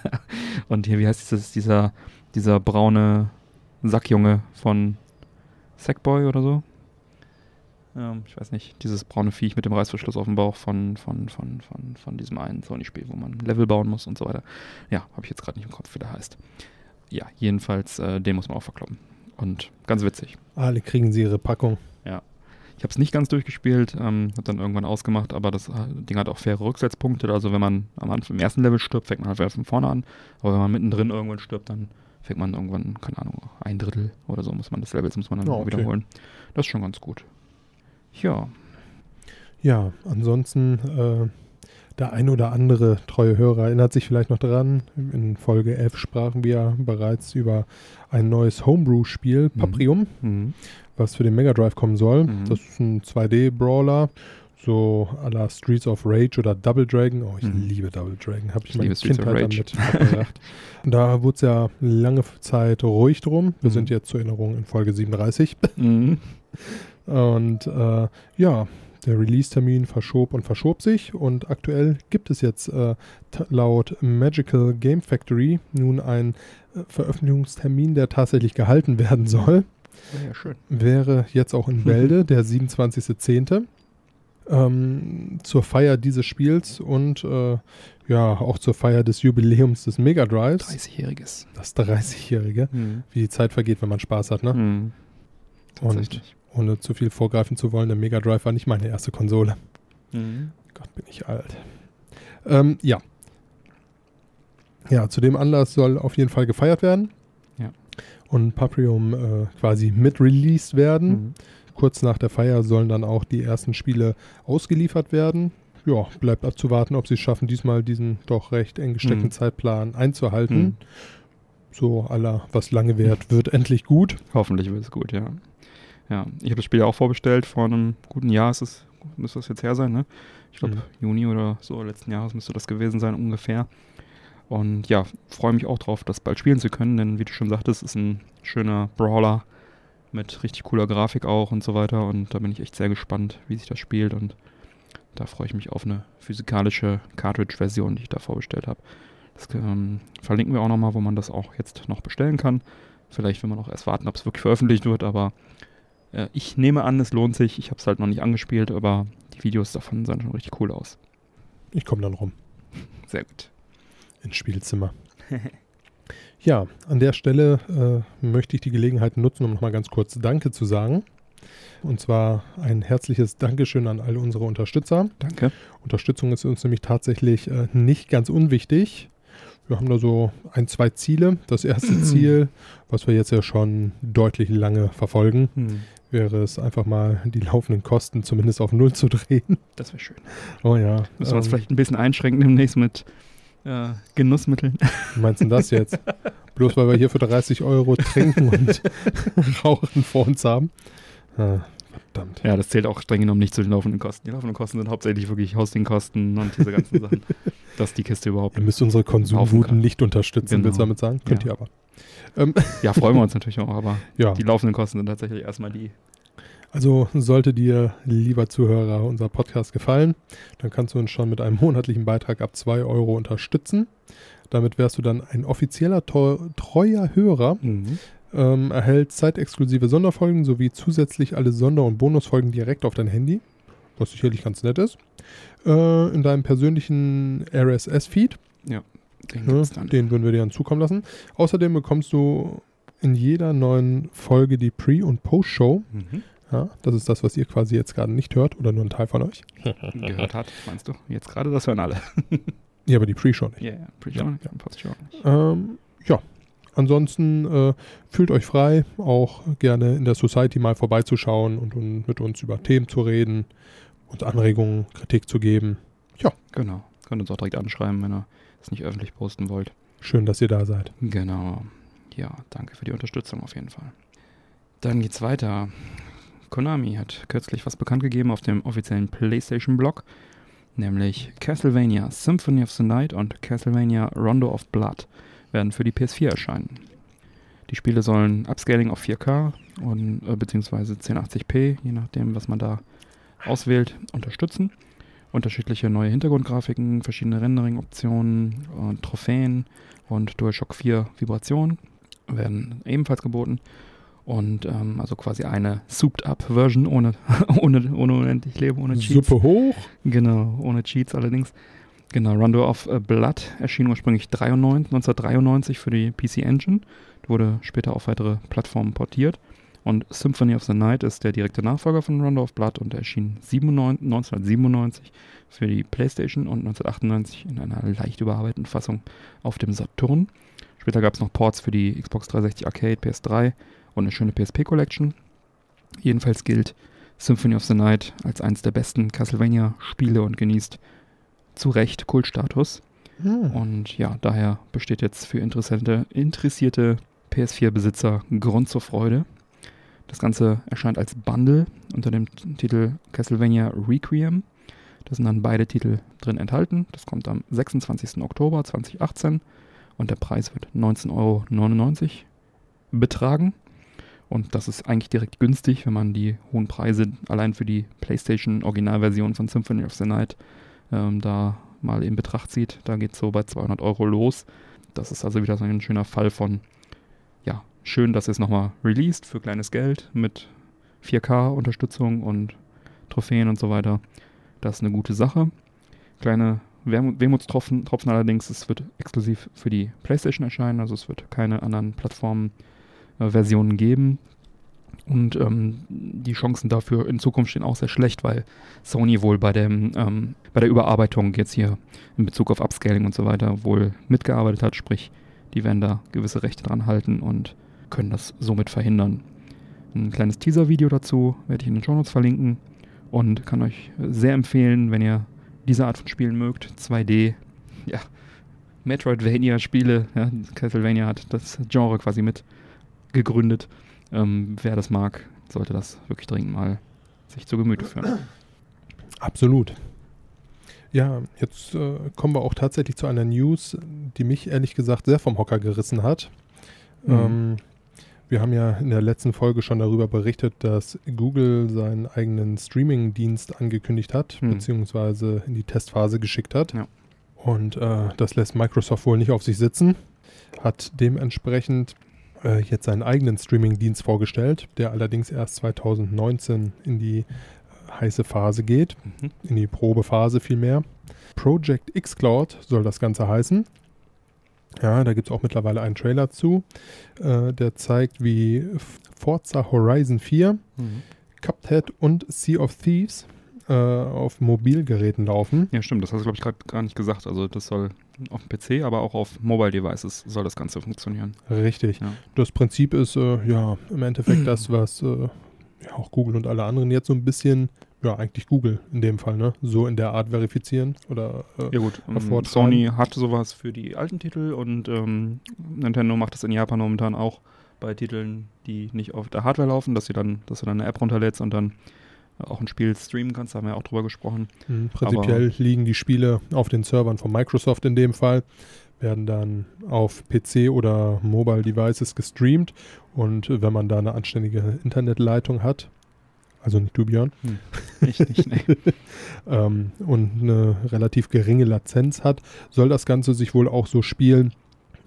Speaker 1: Und hier, wie heißt das, dieser, dieser braune Sackjunge von Sackboy oder so? Ähm, ich weiß nicht, dieses braune Viech mit dem Reißverschluss auf dem Bauch von, von, von, von, von diesem einen Sony-Spiel, wo man Level bauen muss und so weiter. Ja, habe ich jetzt gerade nicht im Kopf, wie der heißt. Ja, jedenfalls, äh, den muss man auch verkloppen. Und ganz witzig.
Speaker 2: Alle kriegen sie ihre Packung.
Speaker 1: Ich habe es nicht ganz durchgespielt, ähm, habe dann irgendwann ausgemacht, aber das äh, Ding hat auch faire Rücksetzpunkte. Also wenn man am Anfang im ersten Level stirbt, fängt man halt wieder von vorne an. Aber wenn man mittendrin irgendwann stirbt, dann fängt man irgendwann, keine Ahnung, ein Drittel oder so muss man des Levels muss man dann
Speaker 2: Ja, okay.
Speaker 1: wiederholen. Das ist schon ganz gut. Ja,
Speaker 2: Ja, ansonsten, äh, der ein oder andere treue Hörer erinnert sich vielleicht noch daran. In Folge 11 sprachen wir bereits über ein neues Homebrew-Spiel,
Speaker 1: Mhm.
Speaker 2: Paprium,
Speaker 1: mhm.
Speaker 2: was für den Mega Drive kommen soll.
Speaker 1: Mhm.
Speaker 2: Das ist ein 2D-Brawler, so à la Streets of Rage oder Double Dragon. Oh, ich
Speaker 1: Mhm.
Speaker 2: liebe Double Dragon. Habe ich,
Speaker 1: Ich
Speaker 2: meine Kindheit damit verbracht. *laughs* da wurde es ja lange Zeit ruhig drum. Wir
Speaker 1: Mhm.
Speaker 2: sind jetzt zur Erinnerung in Folge 37.
Speaker 1: Mhm.
Speaker 2: Und äh, ja, der Release-Termin verschob und verschob sich und aktuell gibt es jetzt äh, laut Magical Game Factory nun einen äh, Veröffentlichungstermin, der tatsächlich gehalten werden soll.
Speaker 1: Ja, schön.
Speaker 2: Wäre jetzt auch in Bälde, *laughs* der 27.10. Ähm, zur Feier dieses Spiels und äh, ja, auch zur Feier des Jubiläums des Mega Drives,
Speaker 1: 30-jähriges.
Speaker 2: das 30-Jährige,
Speaker 1: Mhm.
Speaker 2: wie die Zeit vergeht, wenn man Spaß hat, ne?
Speaker 1: Mhm.
Speaker 2: Und. Ohne zu viel vorgreifen zu wollen, der Mega Drive war nicht meine erste Konsole.
Speaker 1: Mhm.
Speaker 2: Gott, bin ich alt. Ähm, ja. Ja, zu dem Anlass soll auf jeden Fall gefeiert werden.
Speaker 1: Ja.
Speaker 2: Und Paprium äh, quasi mit released werden.
Speaker 1: Mhm.
Speaker 2: Kurz nach der Feier sollen dann auch die ersten Spiele ausgeliefert werden. Ja, bleibt abzuwarten, ob sie es schaffen, diesmal diesen doch recht eng gesteckten
Speaker 1: Mhm.
Speaker 2: Zeitplan einzuhalten.
Speaker 1: Mhm.
Speaker 2: So aller, was lange währt, wird endlich gut.
Speaker 1: Hoffentlich wird es gut, ja. Ja, ich habe das Spiel ja auch vorbestellt. Vor einem guten Jahr ist es, müsste das jetzt her sein, ne? Ich glaube,
Speaker 2: Mhm.
Speaker 1: Juni oder so letzten Jahres müsste das gewesen sein, ungefähr. Und ja, freue mich auch drauf, das bald spielen zu können, denn wie du schon sagtest, ist ein schöner Brawler mit richtig cooler Grafik auch und so weiter. Und da bin ich echt sehr gespannt, wie sich das spielt. Und da freue ich mich auf eine physikalische Cartridge-Version, die ich da vorbestellt habe. Das ähm, verlinken wir auch nochmal, wo man das auch jetzt noch bestellen kann. Vielleicht will man auch erst warten, ob es wirklich veröffentlicht wird, aber äh, ich nehme an, es lohnt sich. Ich habe es halt noch nicht angespielt, aber die Videos davon sahen schon richtig cool aus.
Speaker 2: Ich komme dann rum
Speaker 1: Sehr gut.
Speaker 2: ins Spielzimmer. *laughs* Ja, an der Stelle äh, möchte ich die Gelegenheit nutzen, um nochmal ganz kurz Danke zu sagen. Und zwar ein herzliches Dankeschön an all unsere Unterstützer.
Speaker 1: Danke.
Speaker 2: Unterstützung ist uns nämlich tatsächlich äh, nicht ganz unwichtig. Wir haben da so ein, zwei Ziele. Das erste *clears throat* Ziel, was wir jetzt ja schon deutlich lange verfolgen,
Speaker 1: Hm,
Speaker 2: wäre es einfach mal die laufenden Kosten zumindest auf Null zu drehen.
Speaker 1: das wäre schön.
Speaker 2: Oh ja.
Speaker 1: Müssen wir uns
Speaker 2: ähm,
Speaker 1: vielleicht ein bisschen einschränken demnächst mit äh, Genussmitteln.
Speaker 2: Wie meinst du denn das jetzt? *laughs* Bloß weil wir hier für 30 Euro trinken und *laughs* rauchen vor uns haben. Ah, verdammt.
Speaker 1: Ja, das zählt auch streng genommen nicht zu den laufenden Kosten. Die laufenden Kosten sind hauptsächlich wirklich Hostingkosten und diese ganzen Sachen, *laughs* dass die Kiste überhaupt.
Speaker 2: Ihr müsst unsere Konsumwuten nicht unterstützen,
Speaker 1: Genau.
Speaker 2: willst du damit sagen? Könnt
Speaker 1: Ja.
Speaker 2: ihr aber. Ähm,
Speaker 1: Ja, freuen wir uns natürlich auch, aber *laughs*
Speaker 2: ja,
Speaker 1: die laufenden Kosten sind tatsächlich erstmal die.
Speaker 2: also sollte dir, lieber Zuhörer, unser Podcast gefallen, dann kannst du uns schon mit einem monatlichen Beitrag ab 2 Euro unterstützen. Damit wärst du dann ein offizieller treuer Hörer, ähm, erhält zeitexklusive Sonderfolgen sowie zusätzlich alle Sonder- und Bonusfolgen direkt auf dein Handy, was sicherlich ganz nett ist, äh, in deinem persönlichen RSS-Feed.
Speaker 1: Den
Speaker 2: Ne, den würden wir dir dann zukommen lassen. Außerdem bekommst du in jeder neuen Folge die Pre- und Post-Show.
Speaker 1: Mhm.
Speaker 2: Ja, das ist das, was ihr quasi jetzt gerade nicht hört oder nur ein Teil von euch. *laughs*
Speaker 1: Gehört hat, meinst du? Jetzt gerade, das hören alle. *laughs*
Speaker 2: Ja, aber die Pre-Show nicht.
Speaker 1: Ja, ja, pretty
Speaker 2: Ja,
Speaker 1: sure.
Speaker 2: ja.
Speaker 1: Post-Show nicht.
Speaker 2: Ähm, ja, ansonsten äh, fühlt euch frei, auch gerne in der Society mal vorbeizuschauen und, und mit uns über Themen zu reden, uns Anregungen, Kritik zu geben. Ja.
Speaker 1: Genau. Könnt uns auch direkt anschreiben, wenn ihr es nicht öffentlich posten wollt.
Speaker 2: Schön, dass ihr da seid.
Speaker 1: Genau. Ja, danke für die Unterstützung auf jeden Fall. Dann geht's weiter. Konami hat kürzlich was bekannt gegeben auf dem offiziellen PlayStation-Blog, nämlich Castlevania Symphony of the Night und Castlevania Rondo of Blood werden für die PS4 erscheinen. Die Spiele sollen Upscaling auf 4K und äh, beziehungsweise 1080p, je nachdem, was man da auswählt, unterstützen. Unterschiedliche neue Hintergrundgrafiken, verschiedene Rendering-Optionen, äh, Trophäen und DualShock 4 Vibrationen werden ebenfalls geboten. Und ähm, also quasi eine Souped-Up-Version ohne, *laughs* ohne, ohne unendlich Leben, ohne Cheats.
Speaker 2: Suppe hoch.
Speaker 1: Genau, ohne Cheats allerdings. Genau, Rondo of äh, Blood erschien ursprünglich 93, 1993 für die PC Engine, wurde später auf weitere Plattformen portiert. Und Symphony of the Night ist der direkte Nachfolger von Rondo of Blood und erschien 97, 1997 für die PlayStation und 1998 in einer leicht überarbeiteten Fassung auf dem Saturn. Später gab es noch Ports für die Xbox 360 Arcade, PS3 und eine schöne PSP Collection. Jedenfalls gilt Symphony of the Night als eines der besten Castlevania-Spiele und genießt zu Recht Kultstatus.
Speaker 2: Hm.
Speaker 1: Und ja, daher besteht jetzt für interessante, interessierte PS4-Besitzer Grund zur Freude. Das Ganze erscheint als Bundle unter dem Titel Castlevania Requiem. Da sind dann beide Titel drin enthalten. Das kommt am 26. Oktober 2018 und der Preis wird 19,99 Euro betragen. Und das ist eigentlich direkt günstig, wenn man die hohen Preise allein für die PlayStation Originalversion von Symphony of the Night ähm, da mal in Betracht zieht. Da geht es so bei 200 Euro los. Das ist also wieder so ein schöner Fall von, schön, dass es nochmal released für kleines Geld mit 4K-Unterstützung und Trophäen und so weiter. Das ist eine gute Sache. Kleine Wermut, Wehmutstropfen Tropfen allerdings, es wird exklusiv für die PlayStation erscheinen, also es wird keine anderen Plattformen äh, geben. Und ähm, die Chancen dafür in Zukunft stehen auch sehr schlecht, weil Sony wohl bei, dem, ähm, bei der Überarbeitung jetzt hier in Bezug auf Upscaling und so weiter wohl mitgearbeitet hat. Sprich, die werden da gewisse Rechte dran halten und können das somit verhindern. Ein kleines Teaser-Video dazu werde ich in den Show Notes verlinken und kann euch sehr empfehlen, wenn ihr diese Art von Spielen mögt. 2D, ja, Metroidvania-Spiele, ja, Castlevania hat das Genre quasi mit gegründet. Ähm, wer das mag, sollte das wirklich dringend mal sich zu Gemüte führen.
Speaker 2: Absolut. Ja, jetzt äh, kommen wir auch tatsächlich zu einer News, die mich ehrlich gesagt sehr vom Hocker gerissen hat.
Speaker 1: Mhm.
Speaker 2: Ähm, wir haben ja in der letzten Folge schon darüber berichtet, dass Google seinen eigenen Streaming-Dienst angekündigt hat,
Speaker 1: Mhm.
Speaker 2: beziehungsweise in die Testphase geschickt hat.
Speaker 1: Ja.
Speaker 2: Und äh, das lässt Microsoft wohl nicht auf sich sitzen. Hat dementsprechend äh, jetzt seinen eigenen Streaming-Dienst vorgestellt, der allerdings erst 2019 in die äh, heiße Phase geht,
Speaker 1: Mhm.
Speaker 2: in die Probephase vielmehr. Project xCloud soll das Ganze heißen. Ja, da gibt es auch mittlerweile einen Trailer zu, äh, der zeigt, wie Forza Horizon 4,
Speaker 1: Mhm.
Speaker 2: Cuphead und Sea of Thieves äh, auf Mobilgeräten laufen.
Speaker 1: Ja, stimmt, das hast du, glaube ich, gerade gar nicht gesagt. Also das soll auf dem PC, aber auch auf Mobile Devices soll das Ganze funktionieren.
Speaker 2: Richtig.
Speaker 1: Ja.
Speaker 2: Das Prinzip ist äh, ja im Endeffekt *clears throat* das, was äh, ja, auch Google und alle anderen jetzt so ein bisschen, ja eigentlich Google in dem Fall, ne, so in der Art verifizieren oder äh,
Speaker 1: Ja gut, ähm. Sony hat sowas für die alten Titel und ähm, Nintendo macht das in Japan momentan auch bei Titeln, die nicht auf der Hardware laufen, dass, sie dann, dass du dann eine App runterlädst und dann auch ein Spiel streamen kannst, da haben wir ja auch drüber gesprochen.
Speaker 2: mh, prinzipiell liegen die Spiele auf den Servern von Microsoft in dem Fall, werden dann auf PC oder Mobile Devices gestreamt und äh, wenn man da eine anständige Internetleitung hat, also nicht du Björn,
Speaker 1: Ich nicht, nee. *laughs*
Speaker 2: ähm, und eine relativ geringe Latenz hat, soll das Ganze sich wohl auch so spielen,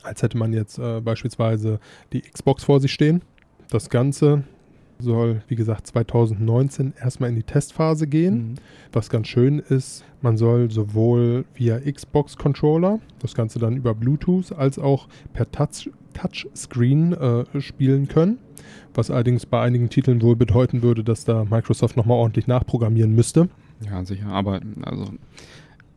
Speaker 2: als hätte man jetzt äh, beispielsweise die Xbox vor sich stehen. Das Ganze soll, wie gesagt, 2019 erstmal in die Testphase gehen.
Speaker 1: Mhm.
Speaker 2: Was ganz schön ist, man soll sowohl via Xbox-Controller, das Ganze dann über Bluetooth, als auch per Touch Touchscreen äh, spielen können. Was allerdings bei einigen Titeln wohl bedeuten würde, dass da Microsoft nochmal ordentlich nachprogrammieren müsste.
Speaker 1: Ja, sicher, aber also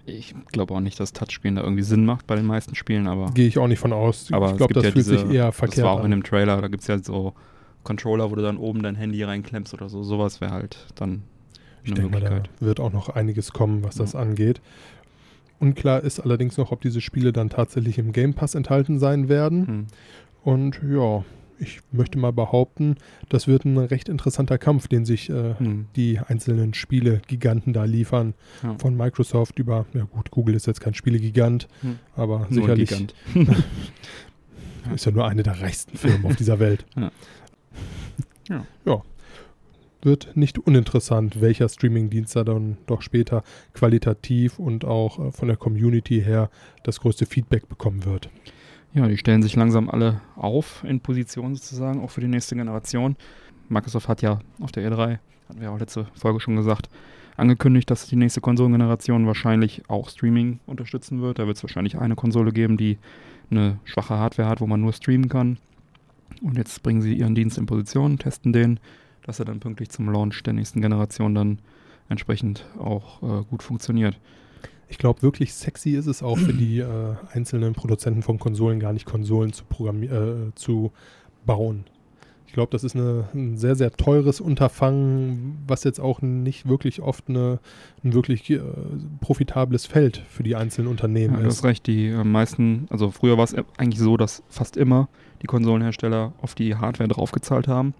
Speaker 1: Ich glaube auch nicht, dass Touchscreen da irgendwie Sinn macht bei den meisten Spielen, aber,
Speaker 2: Gehe ich auch nicht von aus.
Speaker 1: aber
Speaker 2: ich glaube, das
Speaker 1: ja
Speaker 2: fühlt
Speaker 1: diese,
Speaker 2: sich eher
Speaker 1: das
Speaker 2: verkehrt
Speaker 1: war auch in
Speaker 2: an.
Speaker 1: dem Trailer, da gibt es ja so Controller, wo du dann oben dein Handy reinklemmst oder so. Sowas wäre halt dann
Speaker 2: Ich
Speaker 1: eine
Speaker 2: denke mal, da
Speaker 1: Möglichkeit.
Speaker 2: wird auch noch einiges kommen, was das
Speaker 1: Ja.
Speaker 2: angeht. Unklar ist allerdings noch, ob diese Spiele dann tatsächlich im Game Pass enthalten sein werden.
Speaker 1: Hm.
Speaker 2: Und ja, ich möchte mal behaupten, das wird ein recht interessanter Kampf, den sich äh,
Speaker 1: Hm.
Speaker 2: die einzelnen Spiele-Giganten da liefern.
Speaker 1: Ja.
Speaker 2: Von Microsoft über, ja gut, Google ist jetzt kein Spielegigant,
Speaker 1: Hm.
Speaker 2: aber
Speaker 1: Nur
Speaker 2: sicherlich
Speaker 1: Gigant. *laughs* *laughs*
Speaker 2: ist ja nur eine der reichsten Firmen auf dieser Welt.
Speaker 1: Ja. Ja.
Speaker 2: Ja. Wird nicht uninteressant, welcher Streamingdienst da dann doch später qualitativ und auch äh, von der Community her das größte Feedback bekommen wird.
Speaker 1: Ja, die stellen sich langsam alle auf in Position sozusagen, auch für die nächste Generation. Microsoft hat ja auf der E3, hatten wir auch letzte Folge schon gesagt, angekündigt, dass die nächste Konsolengeneration wahrscheinlich auch Streaming unterstützen wird. Da wird es wahrscheinlich eine Konsole geben, die eine schwache Hardware hat, wo man nur streamen kann. Und jetzt bringen sie ihren Dienst in Position, testen den, dass er dann pünktlich zum Launch der nächsten Generation dann entsprechend auch äh, gut funktioniert.
Speaker 2: Ich glaube, wirklich sexy ist es auch für die äh, einzelnen Produzenten von Konsolen gar nicht, Konsolen zu, äh, zu bauen. Ich glaube, das ist eine, ein sehr, sehr teures Unterfangen, was jetzt auch nicht wirklich oft eine, ein wirklich äh, profitables Feld für die einzelnen Unternehmen
Speaker 1: Ja, du
Speaker 2: ist.
Speaker 1: hast recht, die äh, meisten, also früher war es eigentlich so, dass fast immer die Konsolenhersteller auf die Hardware draufgezahlt haben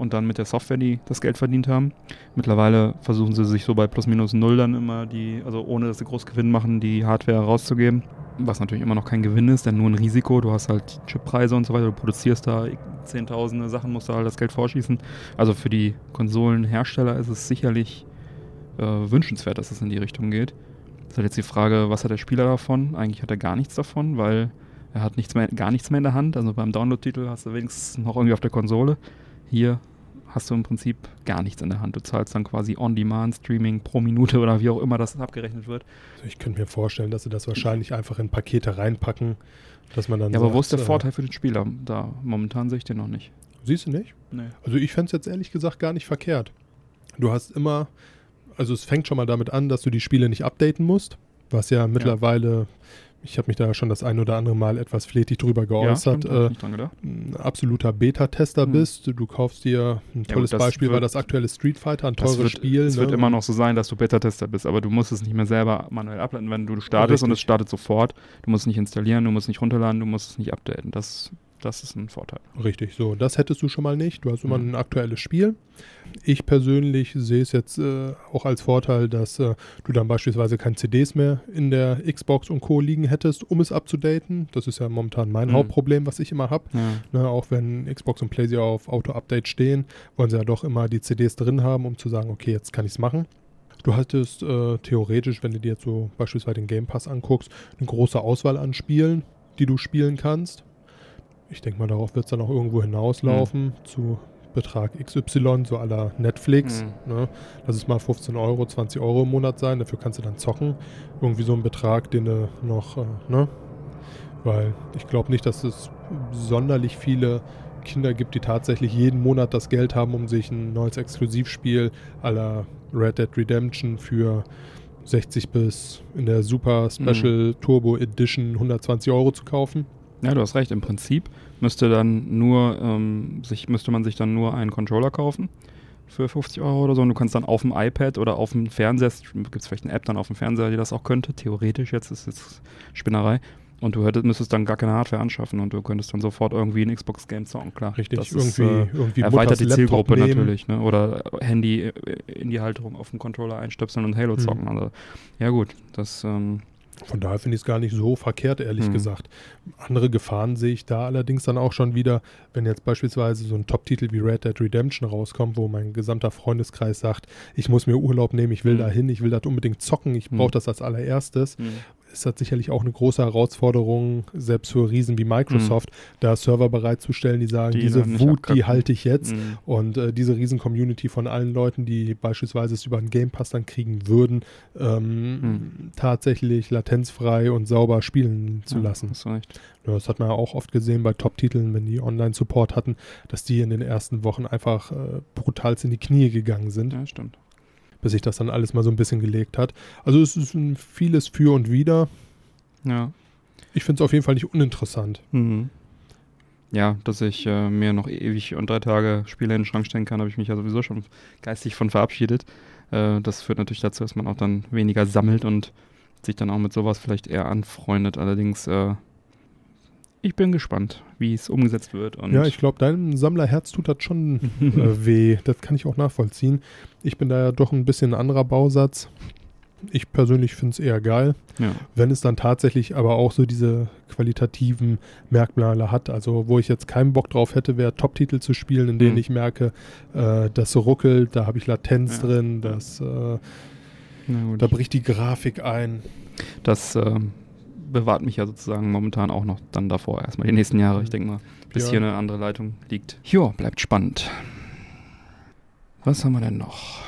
Speaker 1: und dann mit der Software die das Geld verdient haben. Mittlerweile versuchen sie sich so bei plus minus null dann immer die, also ohne dass sie groß Gewinn machen, die Hardware rauszugeben. Was natürlich immer noch kein Gewinn ist, denn nur ein Risiko. Du hast halt Chippreise und so weiter, du produzierst da zehntausende Sachen, musst da halt das Geld vorschießen. Also für die Konsolenhersteller ist es sicherlich äh, wünschenswert, dass es in die Richtung geht. Das ist halt jetzt die Frage, was hat der Spieler davon? Eigentlich hat er gar nichts davon, weil er hat nichts mehr, gar nichts mehr in der Hand. Also beim Download-Titel hast du wenigstens noch irgendwie auf der Konsole. Hier hast du im Prinzip gar nichts in der Hand. Du zahlst dann quasi On-Demand-Streaming pro Minute oder wie auch immer das abgerechnet wird.
Speaker 2: Also ich könnte mir vorstellen, dass sie das wahrscheinlich einfach in Pakete reinpacken, dass man dann
Speaker 1: Ja, aber
Speaker 2: sagt,
Speaker 1: wo ist der
Speaker 2: äh,
Speaker 1: Vorteil für den Spieler? Da momentan sehe ich den noch nicht.
Speaker 2: Siehst du nicht?
Speaker 1: Nee.
Speaker 2: Also ich fände es jetzt ehrlich gesagt gar nicht verkehrt. Du hast immer, also es fängt schon mal damit an, dass du die Spiele nicht updaten musst, was ja mittlerweile, ich habe mich da schon das ein oder andere Mal etwas flätig drüber geäußert,
Speaker 1: ich
Speaker 2: äh, ein absoluter Beta-Tester
Speaker 1: Hm.
Speaker 2: bist. Du kaufst dir, ein
Speaker 1: Ja,
Speaker 2: tolles
Speaker 1: gut, das
Speaker 2: Beispiel war
Speaker 1: wird-
Speaker 2: das aktuelle Street Fighter, ein teures
Speaker 1: wird,
Speaker 2: Spiel.
Speaker 1: Es
Speaker 2: ne?
Speaker 1: wird immer noch so sein, dass du Beta-Tester bist, aber du musst es nicht mehr selber manuell ableiten, wenn du startest und es
Speaker 2: Richtig.
Speaker 1: startet sofort. Du musst es nicht installieren, du musst es nicht runterladen, du musst es nicht updaten. Das, das ist ein Vorteil.
Speaker 2: Richtig, so. Das hättest du schon mal nicht. Du hast immer
Speaker 1: Mhm.
Speaker 2: ein aktuelles Spiel. Ich persönlich sehe es jetzt äh, auch als Vorteil, dass äh, du dann beispielsweise keine CDs mehr in der Xbox und Co. liegen hättest, um es abzudaten. Das ist ja momentan mein
Speaker 1: Mhm.
Speaker 2: Hauptproblem, was ich immer habe.
Speaker 1: Ja.
Speaker 2: Ne, auch wenn Xbox und PlayStation auf Auto-Update stehen, wollen sie ja doch immer die CDs drin haben, um zu sagen, okay, jetzt kann ich es machen. Du hattest äh, theoretisch, wenn du dir jetzt so beispielsweise den Game Pass anguckst, eine große Auswahl an Spielen, die du spielen kannst. Ich denke mal, darauf wird es dann auch irgendwo hinauslaufen zu Betrag XY, so aller Netflix.
Speaker 1: Mhm.
Speaker 2: Ne? Lass es mal 15 Euro, 20 Euro im Monat sein, dafür kannst du dann zocken. Irgendwie so ein Betrag, den du noch, äh, ne? Weil ich glaube nicht, dass es sonderlich viele Kinder gibt, die tatsächlich jeden Monat das Geld haben, um sich ein neues Exklusivspiel aller Red Dead Redemption für 60 bis in der Super Special Turbo Edition 120 Euro zu kaufen.
Speaker 1: Ja, du hast recht. Im Prinzip müsste dann nur ähm, sich, müsste man sich dann nur einen Controller kaufen für 50 Euro oder so. Und du kannst dann auf dem iPad oder auf dem Fernseher, gibt es vielleicht eine App dann auf dem Fernseher, die das auch könnte. Theoretisch jetzt ist es Spinnerei. Und du hättest, müsstest dann gar keine Hardware anschaffen und du könntest dann sofort irgendwie ein Xbox-Game zocken, klar.
Speaker 2: Richtig,
Speaker 1: Das ist,
Speaker 2: irgendwie,
Speaker 1: äh,
Speaker 2: irgendwie
Speaker 1: erweitert die Zielgruppe
Speaker 2: nehmen.
Speaker 1: natürlich, ne? Oder Handy äh, in die Halterung auf dem Controller einstöpseln und Halo
Speaker 2: Hm.
Speaker 1: zocken. Also, ja gut, das ähm,
Speaker 2: Von daher finde ich es gar nicht so verkehrt, ehrlich
Speaker 1: Hm.
Speaker 2: gesagt. Andere Gefahren sehe ich da allerdings dann auch schon wieder, wenn jetzt beispielsweise so ein Top-Titel wie Red Dead Redemption rauskommt, wo mein gesamter Freundeskreis sagt, ich muss mir Urlaub nehmen, ich will
Speaker 1: Hm.
Speaker 2: da hin, ich will das unbedingt zocken, ich
Speaker 1: Hm.
Speaker 2: brauche das als allererstes. Ist das sicherlich auch eine große Herausforderung, selbst für Riesen wie Microsoft, da Server bereitzustellen, die sagen.
Speaker 1: Die
Speaker 2: diese Wut, die halte ich jetzt.
Speaker 1: Mhm.
Speaker 2: Und äh, diese Riesen-Community von allen Leuten, die beispielsweise es über einen Game Pass dann kriegen würden, ähm,
Speaker 1: Hm.
Speaker 2: tatsächlich latenzfrei und sauber spielen zu
Speaker 1: Ja,
Speaker 2: lassen. Das hat man ja auch oft gesehen bei Top-Titeln, wenn die Online-Support hatten, dass die in den ersten Wochen einfach äh, brutal in die Knie gegangen sind.
Speaker 1: Ja, stimmt.
Speaker 2: Bis sich das dann alles mal so ein bisschen gelegt hat. Also es ist ein vieles für und wider.
Speaker 1: Ja.
Speaker 2: Ich finde es auf jeden Fall nicht uninteressant.
Speaker 1: Mhm. Ja, dass ich äh, mir noch ewig und drei Tage Spiele in den Schrank stellen kann, habe ich mich ja sowieso schon geistig von verabschiedet. Äh, das führt natürlich dazu, dass man auch dann weniger sammelt und sich dann auch mit sowas vielleicht eher anfreundet. Allerdings, äh, ich bin gespannt, wie es umgesetzt wird.
Speaker 2: Ja, ich glaube, deinem Sammlerherz tut das schon *laughs* äh, weh. Das kann ich auch nachvollziehen. Ich bin da ja doch ein bisschen ein anderer Bausatz. Ich persönlich finde es eher geil,
Speaker 1: ja.
Speaker 2: wenn es dann tatsächlich aber auch so diese qualitativen Merkmale hat. Also wo ich jetzt keinen Bock drauf hätte, wäre Top-Titel zu spielen, in denen
Speaker 1: Mhm.
Speaker 2: ich merke, äh, das ruckelt, da habe ich Latenz
Speaker 1: Ja.
Speaker 2: drin, das, äh, da bricht die Grafik ein.
Speaker 1: Das ähm, bewahrt mich ja sozusagen momentan auch noch dann davor, erstmal die nächsten Jahre. Ich denke mal, bis
Speaker 2: Ja.
Speaker 1: hier eine andere Leitung liegt. Jo, bleibt spannend. Was haben wir denn noch?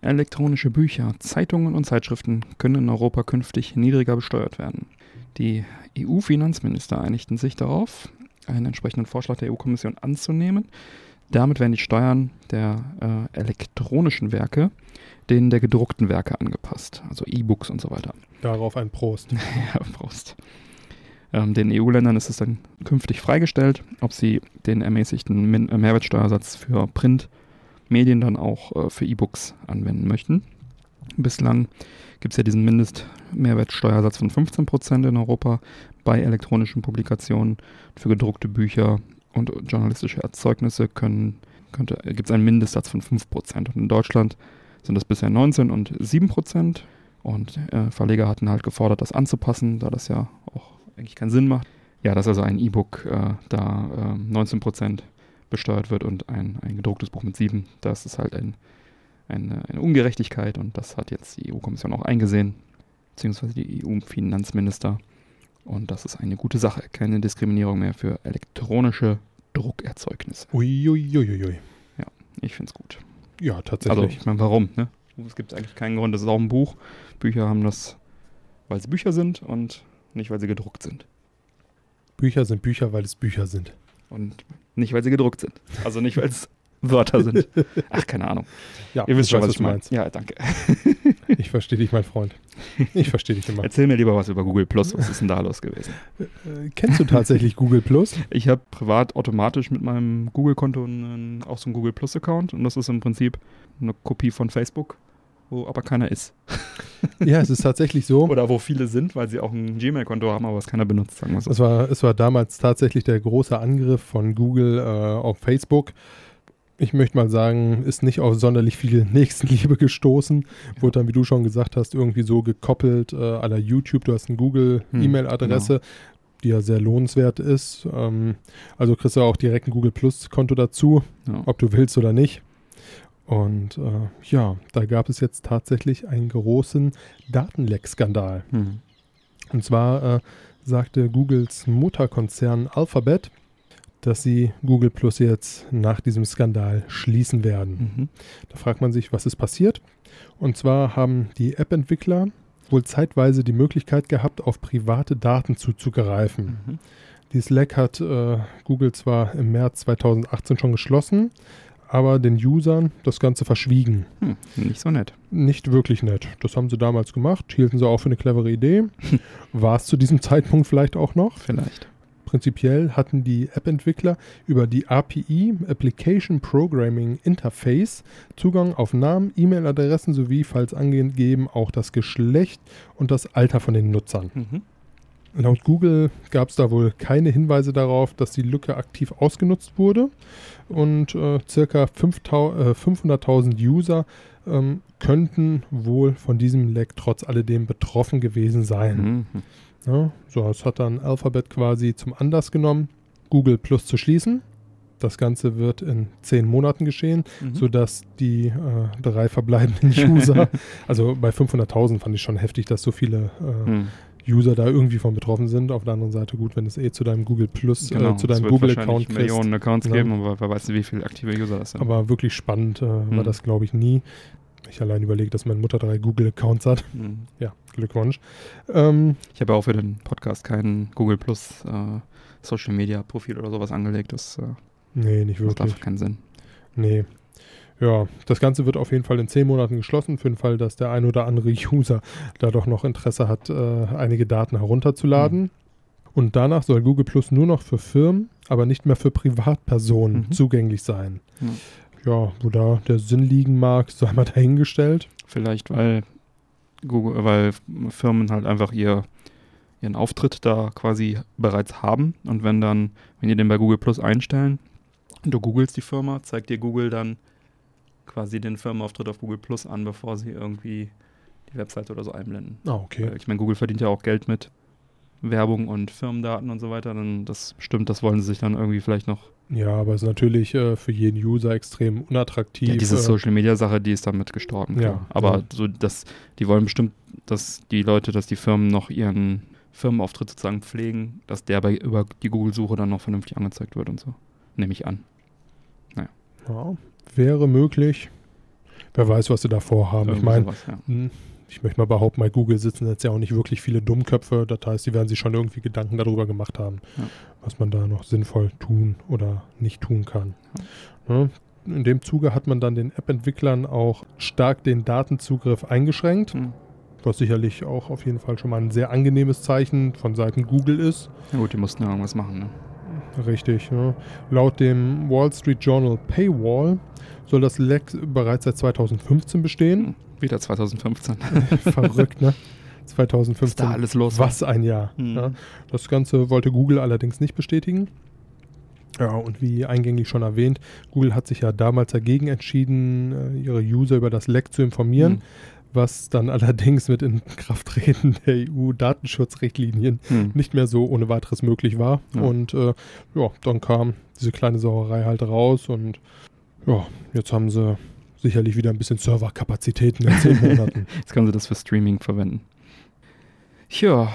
Speaker 1: Elektronische Bücher, Zeitungen und Zeitschriften können in Europa künftig niedriger besteuert werden. Die EU-Finanzminister einigten sich darauf, einen entsprechenden Vorschlag der EU-Kommission anzunehmen. Damit werden die Steuern der äh, elektronischen Werke denen der gedruckten Werke angepasst, also E-Books und so weiter.
Speaker 2: Darauf ein Prost. *laughs*
Speaker 1: Ja, Prost. Ähm, den EU-Ländern ist es dann künftig freigestellt, ob sie den ermäßigten Min äh, Mehrwertsteuersatz für Printmedien dann auch äh, für E-Books anwenden möchten. Bislang gibt es ja diesen Mindestmehrwertsteuersatz von 15% in Europa bei elektronischen Publikationen. Für gedruckte Bücher und journalistische Erzeugnisse gibt es einen Mindestsatz von 5%. Und in Deutschland sind das bisher 19 und 7%. Und äh, Verleger hatten halt gefordert, das anzupassen, da das ja auch eigentlich keinen Sinn macht. Ja, dass also ein E-Book äh, da äh, 19% besteuert wird und ein, ein gedrucktes Buch mit 7. Das ist halt ein, eine, eine Ungerechtigkeit und das hat jetzt die EU-Kommission auch eingesehen, beziehungsweise die EU-Finanzminister. Und das ist eine gute Sache. Keine Diskriminierung mehr für elektronische Druckerzeugnisse.
Speaker 2: Uiuiuiui.
Speaker 1: Ich finde es gut.
Speaker 2: Ja,
Speaker 1: Also,
Speaker 2: tatsächlich.
Speaker 1: ich meine, warum? Ne? Es gibt eigentlich keinen Grund. Das ist auch ein Buch. Bücher haben das, weil sie Bücher sind und nicht, weil sie gedruckt sind.
Speaker 2: Bücher sind Bücher, weil es Bücher sind.
Speaker 1: Und nicht, weil sie gedruckt sind. Also nicht, weil es Wörter sind. *laughs* Ach, keine Ahnung.
Speaker 2: Ja,
Speaker 1: Ihr wisst schon,
Speaker 2: weiß,
Speaker 1: was ich meine. Ja, danke. *laughs* *laughs*
Speaker 2: Ich verstehe dich, mein Freund. Ich verstehe dich immer.
Speaker 1: Erzähl mir lieber was über Google Plus. Was ist denn da los gewesen? *laughs*
Speaker 2: Äh, kennst du tatsächlich Google Plus?
Speaker 1: Ich habe privat automatisch mit meinem Google-Konto auch so einen Google Plus-Account und das ist im Prinzip eine Kopie von Facebook, wo aber keiner ist. *laughs*
Speaker 2: Ja, es ist tatsächlich so.
Speaker 1: Oder wo viele sind, weil sie auch ein Gmail-Konto haben, aber es keiner benutzt, sagen wir so.
Speaker 2: Es war, es war damals tatsächlich der große Angriff von Google äh, auf Facebook. Ich möchte mal sagen, ist nicht auf sonderlich viel Nächstenliebe gestoßen. Wurde dann, wie du schon gesagt hast, irgendwie so gekoppelt äh, la YouTube. Du hast eine
Speaker 1: Hm,
Speaker 2: Google-E-Mail-Adresse, die ja sehr lohnenswert ist. Ähm, also kriegst du auch direkt ein Google Plus-Konto dazu,
Speaker 1: Ja.
Speaker 2: ob du willst oder nicht. Und äh, ja, da gab es jetzt tatsächlich einen großen Datenleck-Skandal.
Speaker 1: Hm.
Speaker 2: Und zwar äh, sagte Googles Mutterkonzern Alphabet, dass sie Google Plus jetzt nach diesem Skandal schließen werden.
Speaker 1: Mhm.
Speaker 2: Da fragt man sich, was ist passiert? Und zwar haben die App-Entwickler wohl zeitweise die Möglichkeit gehabt, auf private Daten zuzugreifen.
Speaker 1: Mhm.
Speaker 2: Dieses Leck hat äh, Google zwar im März 2018 schon geschlossen, aber den Usern das Ganze verschwiegen.
Speaker 1: Hm. Nicht so nett.
Speaker 2: Nicht wirklich nett. Das haben sie damals gemacht, hielten sie auch für eine clevere Idee. *laughs* War es zu diesem Zeitpunkt vielleicht auch noch?
Speaker 1: Vielleicht.
Speaker 2: Prinzipiell hatten die App-Entwickler über die API, Application Programming Interface, Zugang auf Namen, E-Mail-Adressen sowie, falls angegeben, auch das Geschlecht und das Alter von den Nutzern.
Speaker 1: Mhm.
Speaker 2: Laut Google gab es da wohl keine Hinweise darauf, dass die Lücke aktiv ausgenutzt wurde und äh, circa 5000 äh, 500.000 User ähm, könnten wohl von diesem Leck trotz alledem betroffen gewesen sein.
Speaker 1: Mhm.
Speaker 2: Ja, so, es hat dann Alphabet quasi zum Anlass genommen, Google Plus zu schließen. Das Ganze wird in zehn Monaten geschehen,
Speaker 1: Mhm.
Speaker 2: sodass die äh, drei verbleibenden *laughs* User, also bei 500.000 fand ich schon heftig, dass so viele äh,
Speaker 1: Hm.
Speaker 2: User da irgendwie von betroffen sind. Auf der anderen Seite gut, wenn es eh zu deinem Google Plus,
Speaker 1: Genau,
Speaker 2: äh, zu deinem Google-Account kriegst.
Speaker 1: Millionen Accounts
Speaker 2: Genau.
Speaker 1: geben, aber wer weiß, wie viele aktive User das sind.
Speaker 2: Aber wirklich spannend äh, war
Speaker 1: Hm.
Speaker 2: das, glaube ich, nie. Ich allein überlege, dass meine Mutter drei Google-Accounts hat.
Speaker 1: Hm.
Speaker 2: Ja, Glückwunsch. Ähm,
Speaker 1: Ich habe ja auch für den Podcast kein Google Plus äh, Social Media Profil oder sowas angelegt. Das äh,
Speaker 2: nee, nicht
Speaker 1: macht
Speaker 2: wirklich.
Speaker 1: einfach keinen Sinn.
Speaker 2: Nee. Ja, das Ganze wird auf jeden Fall in zehn Monaten geschlossen, für den Fall, dass der ein oder andere User da doch noch Interesse hat, äh, einige Daten herunterzuladen.
Speaker 1: Mhm.
Speaker 2: Und danach soll Google Plus nur noch für Firmen, aber nicht mehr für Privatpersonen
Speaker 1: Mhm.
Speaker 2: zugänglich sein.
Speaker 1: Ja.
Speaker 2: Ja, wo da der Sinn liegen mag, sei mal dahingestellt.
Speaker 1: Vielleicht, weil Google, weil Firmen halt einfach ihr, ihren Auftritt da quasi bereits haben. Und wenn dann, wenn die den bei Google Plus einstellen, und du googelst die Firma, zeigt dir Google dann quasi den Firmenauftritt auf Google Plus an, bevor sie irgendwie die Webseite oder so einblenden.
Speaker 2: Ah, okay.
Speaker 1: Weil Ich meine, Google verdient ja auch Geld mit Werbung und Firmendaten und so weiter. Dann das stimmt, das wollen sie sich dann irgendwie vielleicht noch.
Speaker 2: Ja, aber es ist natürlich äh, für jeden User extrem unattraktiv.
Speaker 1: Ja, diese
Speaker 2: äh,
Speaker 1: Social Media Sache, die ist damit gestorben.
Speaker 2: Ja,
Speaker 1: klar. aber
Speaker 2: ja.
Speaker 1: so das, die wollen bestimmt, dass die Leute, dass die Firmen noch ihren Firmenauftritt sozusagen pflegen, dass der bei über die Google-Suche dann noch vernünftig angezeigt wird und so. Nehme ich an.
Speaker 2: ja, wäre möglich. Wer weiß, was sie da vorhaben. Ich
Speaker 1: Irgendwie
Speaker 2: meine,
Speaker 1: ja.
Speaker 2: Hm, Ich möchte mal behaupten, bei Google sitzen jetzt ja auch nicht wirklich viele Dummköpfe. Das heißt, die werden sich schon irgendwie Gedanken darüber gemacht haben,
Speaker 1: Ja.
Speaker 2: was man da noch sinnvoll tun oder nicht tun kann. Ne? In dem Zuge hat man dann den App-Entwicklern auch stark den Datenzugriff eingeschränkt,
Speaker 1: Hm.
Speaker 2: was sicherlich auch auf jeden Fall schon mal ein sehr angenehmes Zeichen von Seiten Google ist.
Speaker 1: Ja gut, die mussten ja irgendwas machen. Ne?
Speaker 2: Richtig. Ne? Laut dem Wall Street Journal Paywall soll das Leck bereits seit 2015 bestehen.
Speaker 1: Hm. Wieder 2015. *laughs*
Speaker 2: Verrückt, ne?
Speaker 1: Was
Speaker 2: 2015.
Speaker 1: da alles los
Speaker 2: Was ein Jahr.
Speaker 1: Mhm.
Speaker 2: Ja. Das Ganze wollte Google allerdings nicht bestätigen. Ja, und wie eingängig schon erwähnt, Google hat sich ja damals dagegen entschieden, äh, ihre User über das Leck zu informieren,
Speaker 1: Hm.
Speaker 2: was dann *laughs* allerdings mit Inkrafttreten der EU-Datenschutzrichtlinien
Speaker 1: Hm.
Speaker 2: nicht mehr so ohne weiteres möglich war.
Speaker 1: Ja.
Speaker 2: Und äh, ja, dann kam diese kleine Sauerei halt raus und ja, jetzt haben sie sicherlich wieder ein bisschen Serverkapazitäten in zehn *laughs* Monaten.
Speaker 1: Jetzt können sie das für Streaming verwenden. Ja,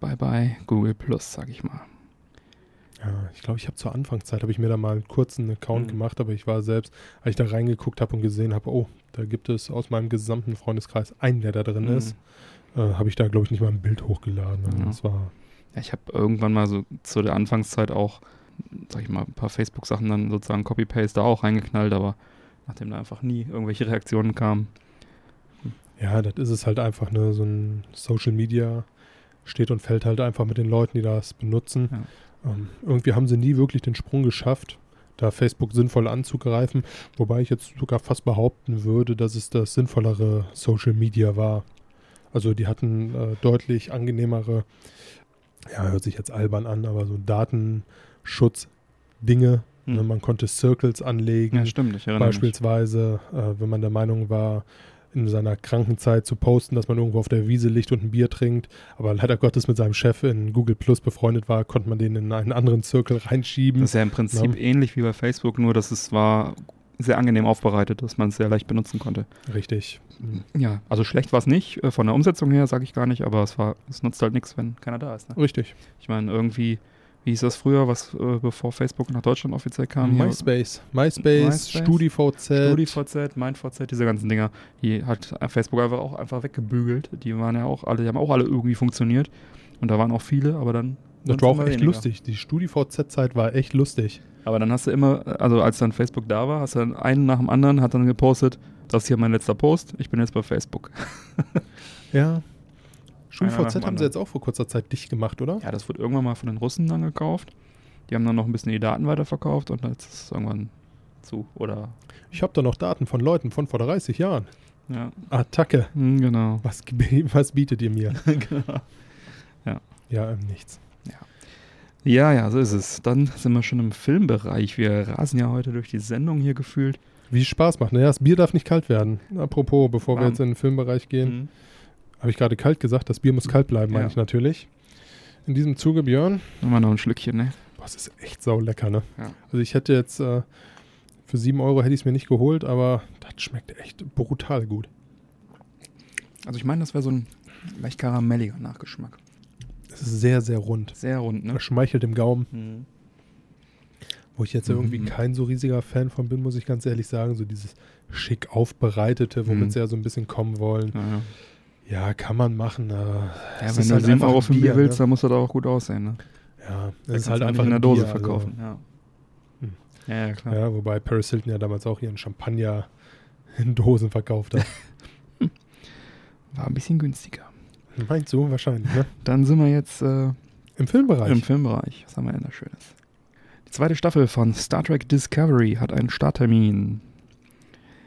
Speaker 1: bye bye Google Plus, sag ich mal.
Speaker 2: Ja, ich glaube, ich habe zur Anfangszeit, habe ich mir da mal einen kurzen Account
Speaker 1: Mhm.
Speaker 2: gemacht, aber ich war selbst, als ich da reingeguckt habe und gesehen habe, oh, da gibt es aus meinem gesamten Freundeskreis einen, der da drin
Speaker 1: Mhm.
Speaker 2: ist, äh, habe ich da, glaube ich, nicht mal ein Bild hochgeladen. Also
Speaker 1: Ja.
Speaker 2: Das war,
Speaker 1: Ja, ich habe irgendwann mal so zu der Anfangszeit auch, sag ich mal, ein paar Facebook-Sachen dann sozusagen Copy-Paste da auch reingeknallt, aber nachdem da einfach nie irgendwelche Reaktionen kamen.
Speaker 2: ja, das ist es halt einfach, ne, so ein Social Media steht und fällt halt einfach mit den Leuten, die das benutzen. Ähm, irgendwie haben sie nie wirklich den Sprung geschafft, da Facebook sinnvoll anzugreifen, wobei ich jetzt sogar fast behaupten würde, dass es das sinnvollere Social Media war. Also die hatten äh, deutlich angenehmere, ja, hört sich jetzt albern an, aber so Datenschutz-Dinge.
Speaker 1: Hm.
Speaker 2: Ne, man konnte Circles anlegen,
Speaker 1: Ja, stimmt, ich erinnere mich.
Speaker 2: beispielsweise, äh, wenn man der Meinung war, in seiner Krankenzeit zu posten, dass man irgendwo auf der Wiese liegt und ein Bier trinkt, aber leider Gottes mit seinem Chef in Google Plus befreundet war, konnte man den in einen anderen Circle reinschieben.
Speaker 1: Das ist ja im Prinzip
Speaker 2: Ja.
Speaker 1: ähnlich wie bei Facebook, nur dass es war sehr angenehm aufbereitet, dass man es sehr leicht benutzen konnte.
Speaker 2: Richtig.
Speaker 1: Ja, also schlecht war es nicht, äh, von der Umsetzung her sage ich gar nicht, aber es war, es nutzt halt nichts, wenn keiner da ist. Ne?
Speaker 2: Richtig.
Speaker 1: Ich meine, irgendwie, wie hieß das früher, was äh, bevor Facebook nach Deutschland offiziell kam? hier?
Speaker 2: MySpace. MySpace,
Speaker 1: MySpace,
Speaker 2: StudiVZ.
Speaker 1: StudiVZ, MindVZ, diese ganzen Dinger, die hat Facebook einfach auch einfach weggebügelt. Die waren ja auch alle, die haben auch alle irgendwie funktioniert. Und da waren auch viele, aber dann.
Speaker 2: das war auch echt
Speaker 1: weniger.
Speaker 2: lustig. Die StudiVZ-Zeit war echt lustig.
Speaker 1: Aber dann hast du immer, also als dann Facebook da war, hast du dann einen nach dem anderen, hat dann gepostet, das ist hier mein letzter Post, ich bin jetzt bei Facebook.
Speaker 2: Ja.
Speaker 1: Dem
Speaker 2: haben sie jetzt auch vor kurzer Zeit dicht gemacht, oder?
Speaker 1: Ja, das wurde irgendwann mal von den Russen dann gekauft. Die haben dann noch ein bisschen die Daten weiterverkauft und jetzt ist es irgendwann zu. Oder,
Speaker 2: Ich habe da noch Daten von Leuten von vor 30 Jahren.
Speaker 1: ja,
Speaker 2: Attacke.
Speaker 1: hm, genau.
Speaker 2: Was, *laughs* was bietet ihr mir? *laughs*
Speaker 1: genau.
Speaker 2: Ja, ähm, nichts.
Speaker 1: Ja, ja, so ist es. Dann sind wir schon im Filmbereich. Wir rasen ja heute durch die Sendung hier gefühlt.
Speaker 2: Wie es Spaß macht. Naja, das Bier darf nicht kalt werden. Apropos, bevor wir
Speaker 1: Warm.
Speaker 2: jetzt in den Filmbereich gehen,
Speaker 1: Mhm.
Speaker 2: Habe ich gerade kalt gesagt, das Bier muss kalt bleiben, meine
Speaker 1: Ja.
Speaker 2: ich natürlich. In diesem Zuge, Björn,
Speaker 1: Nochmal noch ein Schlückchen, ne?
Speaker 2: boah, das ist echt sau lecker, ne?
Speaker 1: Ja.
Speaker 2: Also ich hätte jetzt, äh, für 7 Euro hätte ich es mir nicht geholt, aber das schmeckt echt brutal gut.
Speaker 1: Also ich meine, das wäre so ein leicht karamelliger Nachgeschmack.
Speaker 2: Es ist sehr, sehr rund.
Speaker 1: Sehr rund, ne?
Speaker 2: Das schmeichelt im Gaumen.
Speaker 1: Mhm.
Speaker 2: Wo ich jetzt ja irgendwie
Speaker 1: Mhm.
Speaker 2: kein so riesiger Fan von bin, muss ich ganz ehrlich sagen. So dieses schick aufbereitete, womit
Speaker 1: Mhm.
Speaker 2: sie ja so ein bisschen kommen wollen.
Speaker 1: Ja, ja.
Speaker 2: Ja, kann man machen. Aber
Speaker 1: ja wenn du
Speaker 2: halt
Speaker 1: 7
Speaker 2: einfach
Speaker 1: Euro
Speaker 2: ein
Speaker 1: für ein Bier
Speaker 2: ne?
Speaker 1: willst, dann muss das auch gut aussehen, ne?
Speaker 2: Ja,
Speaker 1: Da
Speaker 2: es ist halt einfach
Speaker 1: in der Dose
Speaker 2: Bier, also-
Speaker 1: verkaufen, ja. Ja, ja, klar.
Speaker 2: Ja, wobei Paris Hilton ja damals auch ihren Champagner *laughs* in Dosen verkauft hat. *laughs*
Speaker 1: War ein bisschen günstiger.
Speaker 2: Meinst du? Wahrscheinlich, ne?
Speaker 1: Dann sind wir jetzt äh,
Speaker 2: Im Filmbereich.
Speaker 1: im Filmbereich. Was haben wir denn da Schönes? Die zweite Staffel von Star Trek Discovery hat einen Starttermin.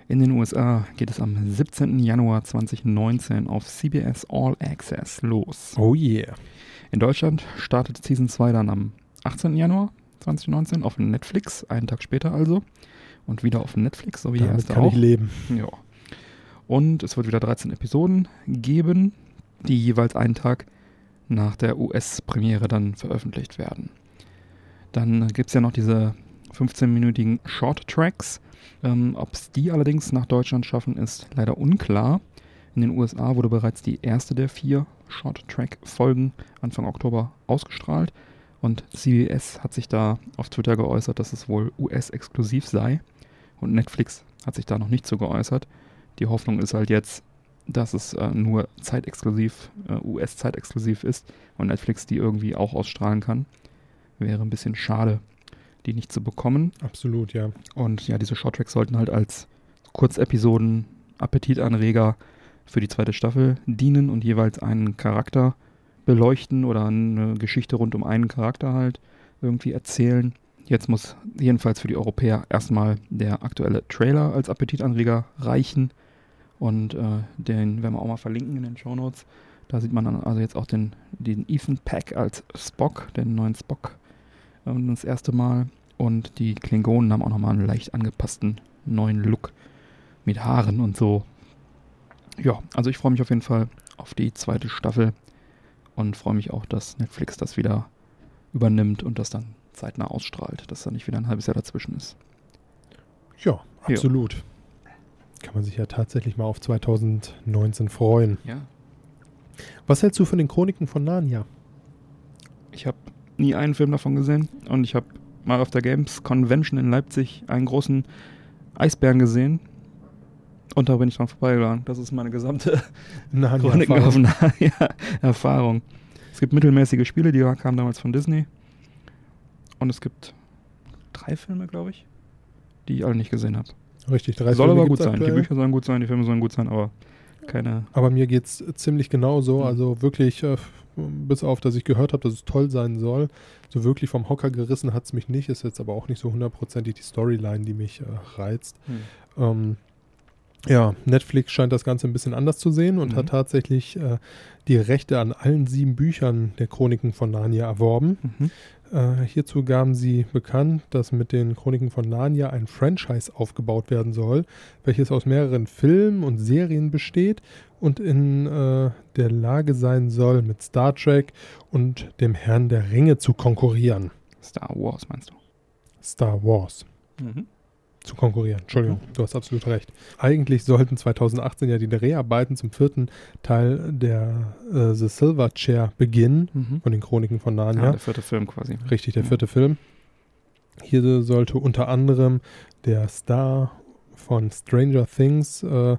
Speaker 1: In den USA geht es am 17. Januar 2019 auf CBS All Access los.
Speaker 2: oh yeah.
Speaker 1: In Deutschland startet Season 2 dann am 18. Januar 2019 auf Netflix, einen Tag später also. Und wieder auf Netflix, so wie die
Speaker 2: Damit
Speaker 1: erste
Speaker 2: kann
Speaker 1: auch.
Speaker 2: ich leben.
Speaker 1: Ja. Und es wird wieder 13 Episoden geben, die jeweils einen Tag nach der US-Premiere dann veröffentlicht werden. Dann gibt es ja noch diese 15-minütigen Short Tracks. Ähm, Ob es die allerdings nach Deutschland schaffen, ist leider unklar. In den USA wurde bereits die erste der vier Short Track-Folgen Anfang Oktober ausgestrahlt. Und CBS hat sich da auf Twitter geäußert, dass es wohl US-exklusiv sei. Und Netflix hat sich da noch nicht so geäußert. Die Hoffnung ist halt jetzt, dass es äh, nur zeitexklusiv, äh, US-zeitexklusiv ist und Netflix die irgendwie auch ausstrahlen kann. Wäre ein bisschen schade, die nicht zu bekommen.
Speaker 2: Absolut, ja.
Speaker 1: Und ja, diese Shorttracks sollten halt als Kurzepisoden, Appetitanreger für die zweite Staffel dienen und jeweils einen Charakter beleuchten oder eine Geschichte rund um einen Charakter halt irgendwie erzählen. Jetzt muss jedenfalls für die Europäer erstmal der aktuelle Trailer als Appetitanreger reichen. Und äh, den werden wir auch mal verlinken in den Show Notes. Da sieht man dann also jetzt auch den, den Ethan Peck als Spock, den neuen Spock, das erste Mal. Und die Klingonen haben auch nochmal einen leicht angepassten neuen Look mit Haaren und so. Ja, also ich freue mich auf jeden Fall auf die zweite Staffel und freue mich auch, dass Netflix das wieder übernimmt und das dann zeitnah ausstrahlt, dass da nicht wieder ein halbes Jahr dazwischen ist.
Speaker 2: Ja, absolut. Kann man sich ja tatsächlich mal auf 2019 freuen.
Speaker 1: Ja.
Speaker 2: Was hältst du von den Chroniken von Narnia?
Speaker 1: Ich habe nie einen Film davon gesehen und ich habe mal auf der Games Convention in Leipzig einen großen Eisbären gesehen. Und da bin ich dran vorbeigegangen. Das ist meine gesamte Chroniken auf
Speaker 2: Narnia.
Speaker 1: ja, Erfahrung. Es gibt mittelmäßige Spiele, die kamen damals von Disney. Und es gibt drei Filme, glaube ich, die ich alle nicht gesehen habe.
Speaker 2: Richtig, drei
Speaker 1: Soll
Speaker 2: Filme
Speaker 1: aber gut sein. Die
Speaker 2: aktuell.
Speaker 1: Bücher sollen gut sein, die Filme sollen gut sein, aber keine.
Speaker 2: Aber mir geht es ziemlich genauso.
Speaker 1: Mhm.
Speaker 2: Also wirklich, äh, bis auf, dass ich gehört habe, dass es toll sein soll. So wirklich vom Hocker gerissen hat es mich nicht. Ist jetzt aber auch nicht so hundertprozentig die Storyline, die mich äh, reizt. Ähm, ja, Netflix scheint das Ganze ein bisschen anders zu sehen und
Speaker 1: Mhm.
Speaker 2: hat tatsächlich äh, die Rechte an allen sieben Büchern der Chroniken von Narnia erworben.
Speaker 1: Mhm.
Speaker 2: Äh, hierzu gaben sie bekannt, dass mit den Chroniken von Narnia ein Franchise aufgebaut werden soll, welches aus mehreren Filmen und Serien besteht und in äh, der Lage sein soll, mit Star Trek und dem Herrn der Ringe zu konkurrieren.
Speaker 1: Star Wars meinst du?
Speaker 2: Star Wars.
Speaker 1: Mhm.
Speaker 2: Zu konkurrieren. Entschuldigung, du hast absolut recht. Eigentlich sollten 2018 ja die Dreharbeiten zum vierten Teil der äh, The Silver Chair beginnen,
Speaker 1: Mhm.
Speaker 2: von den Chroniken von
Speaker 1: Ja,
Speaker 2: Narnia.
Speaker 1: der vierte Film quasi.
Speaker 2: Richtig, der
Speaker 1: Ja.
Speaker 2: vierte Film. Hier sollte unter anderem der Star von Stranger Things, äh,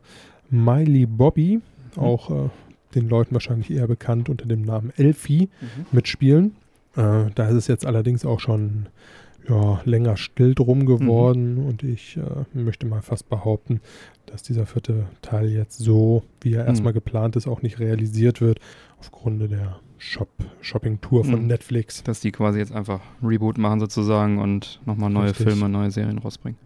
Speaker 2: Miley Bobby,
Speaker 1: Mhm.
Speaker 2: auch äh, den Leuten wahrscheinlich eher bekannt unter dem Namen Elfie,
Speaker 1: Mhm.
Speaker 2: mitspielen. Äh, da ist es jetzt allerdings auch schon ja, länger still drum geworden und ich äh, möchte mal fast behaupten, dass dieser vierte Teil jetzt so, wie er
Speaker 1: Mhm.
Speaker 2: erstmal geplant ist, auch nicht realisiert wird, aufgrund der Shop Shopping-Tour von
Speaker 1: Mhm.
Speaker 2: Netflix.
Speaker 1: Dass die quasi jetzt einfach Reboot machen sozusagen und nochmal neue
Speaker 2: Richtig.
Speaker 1: Filme, neue Serien rausbringen.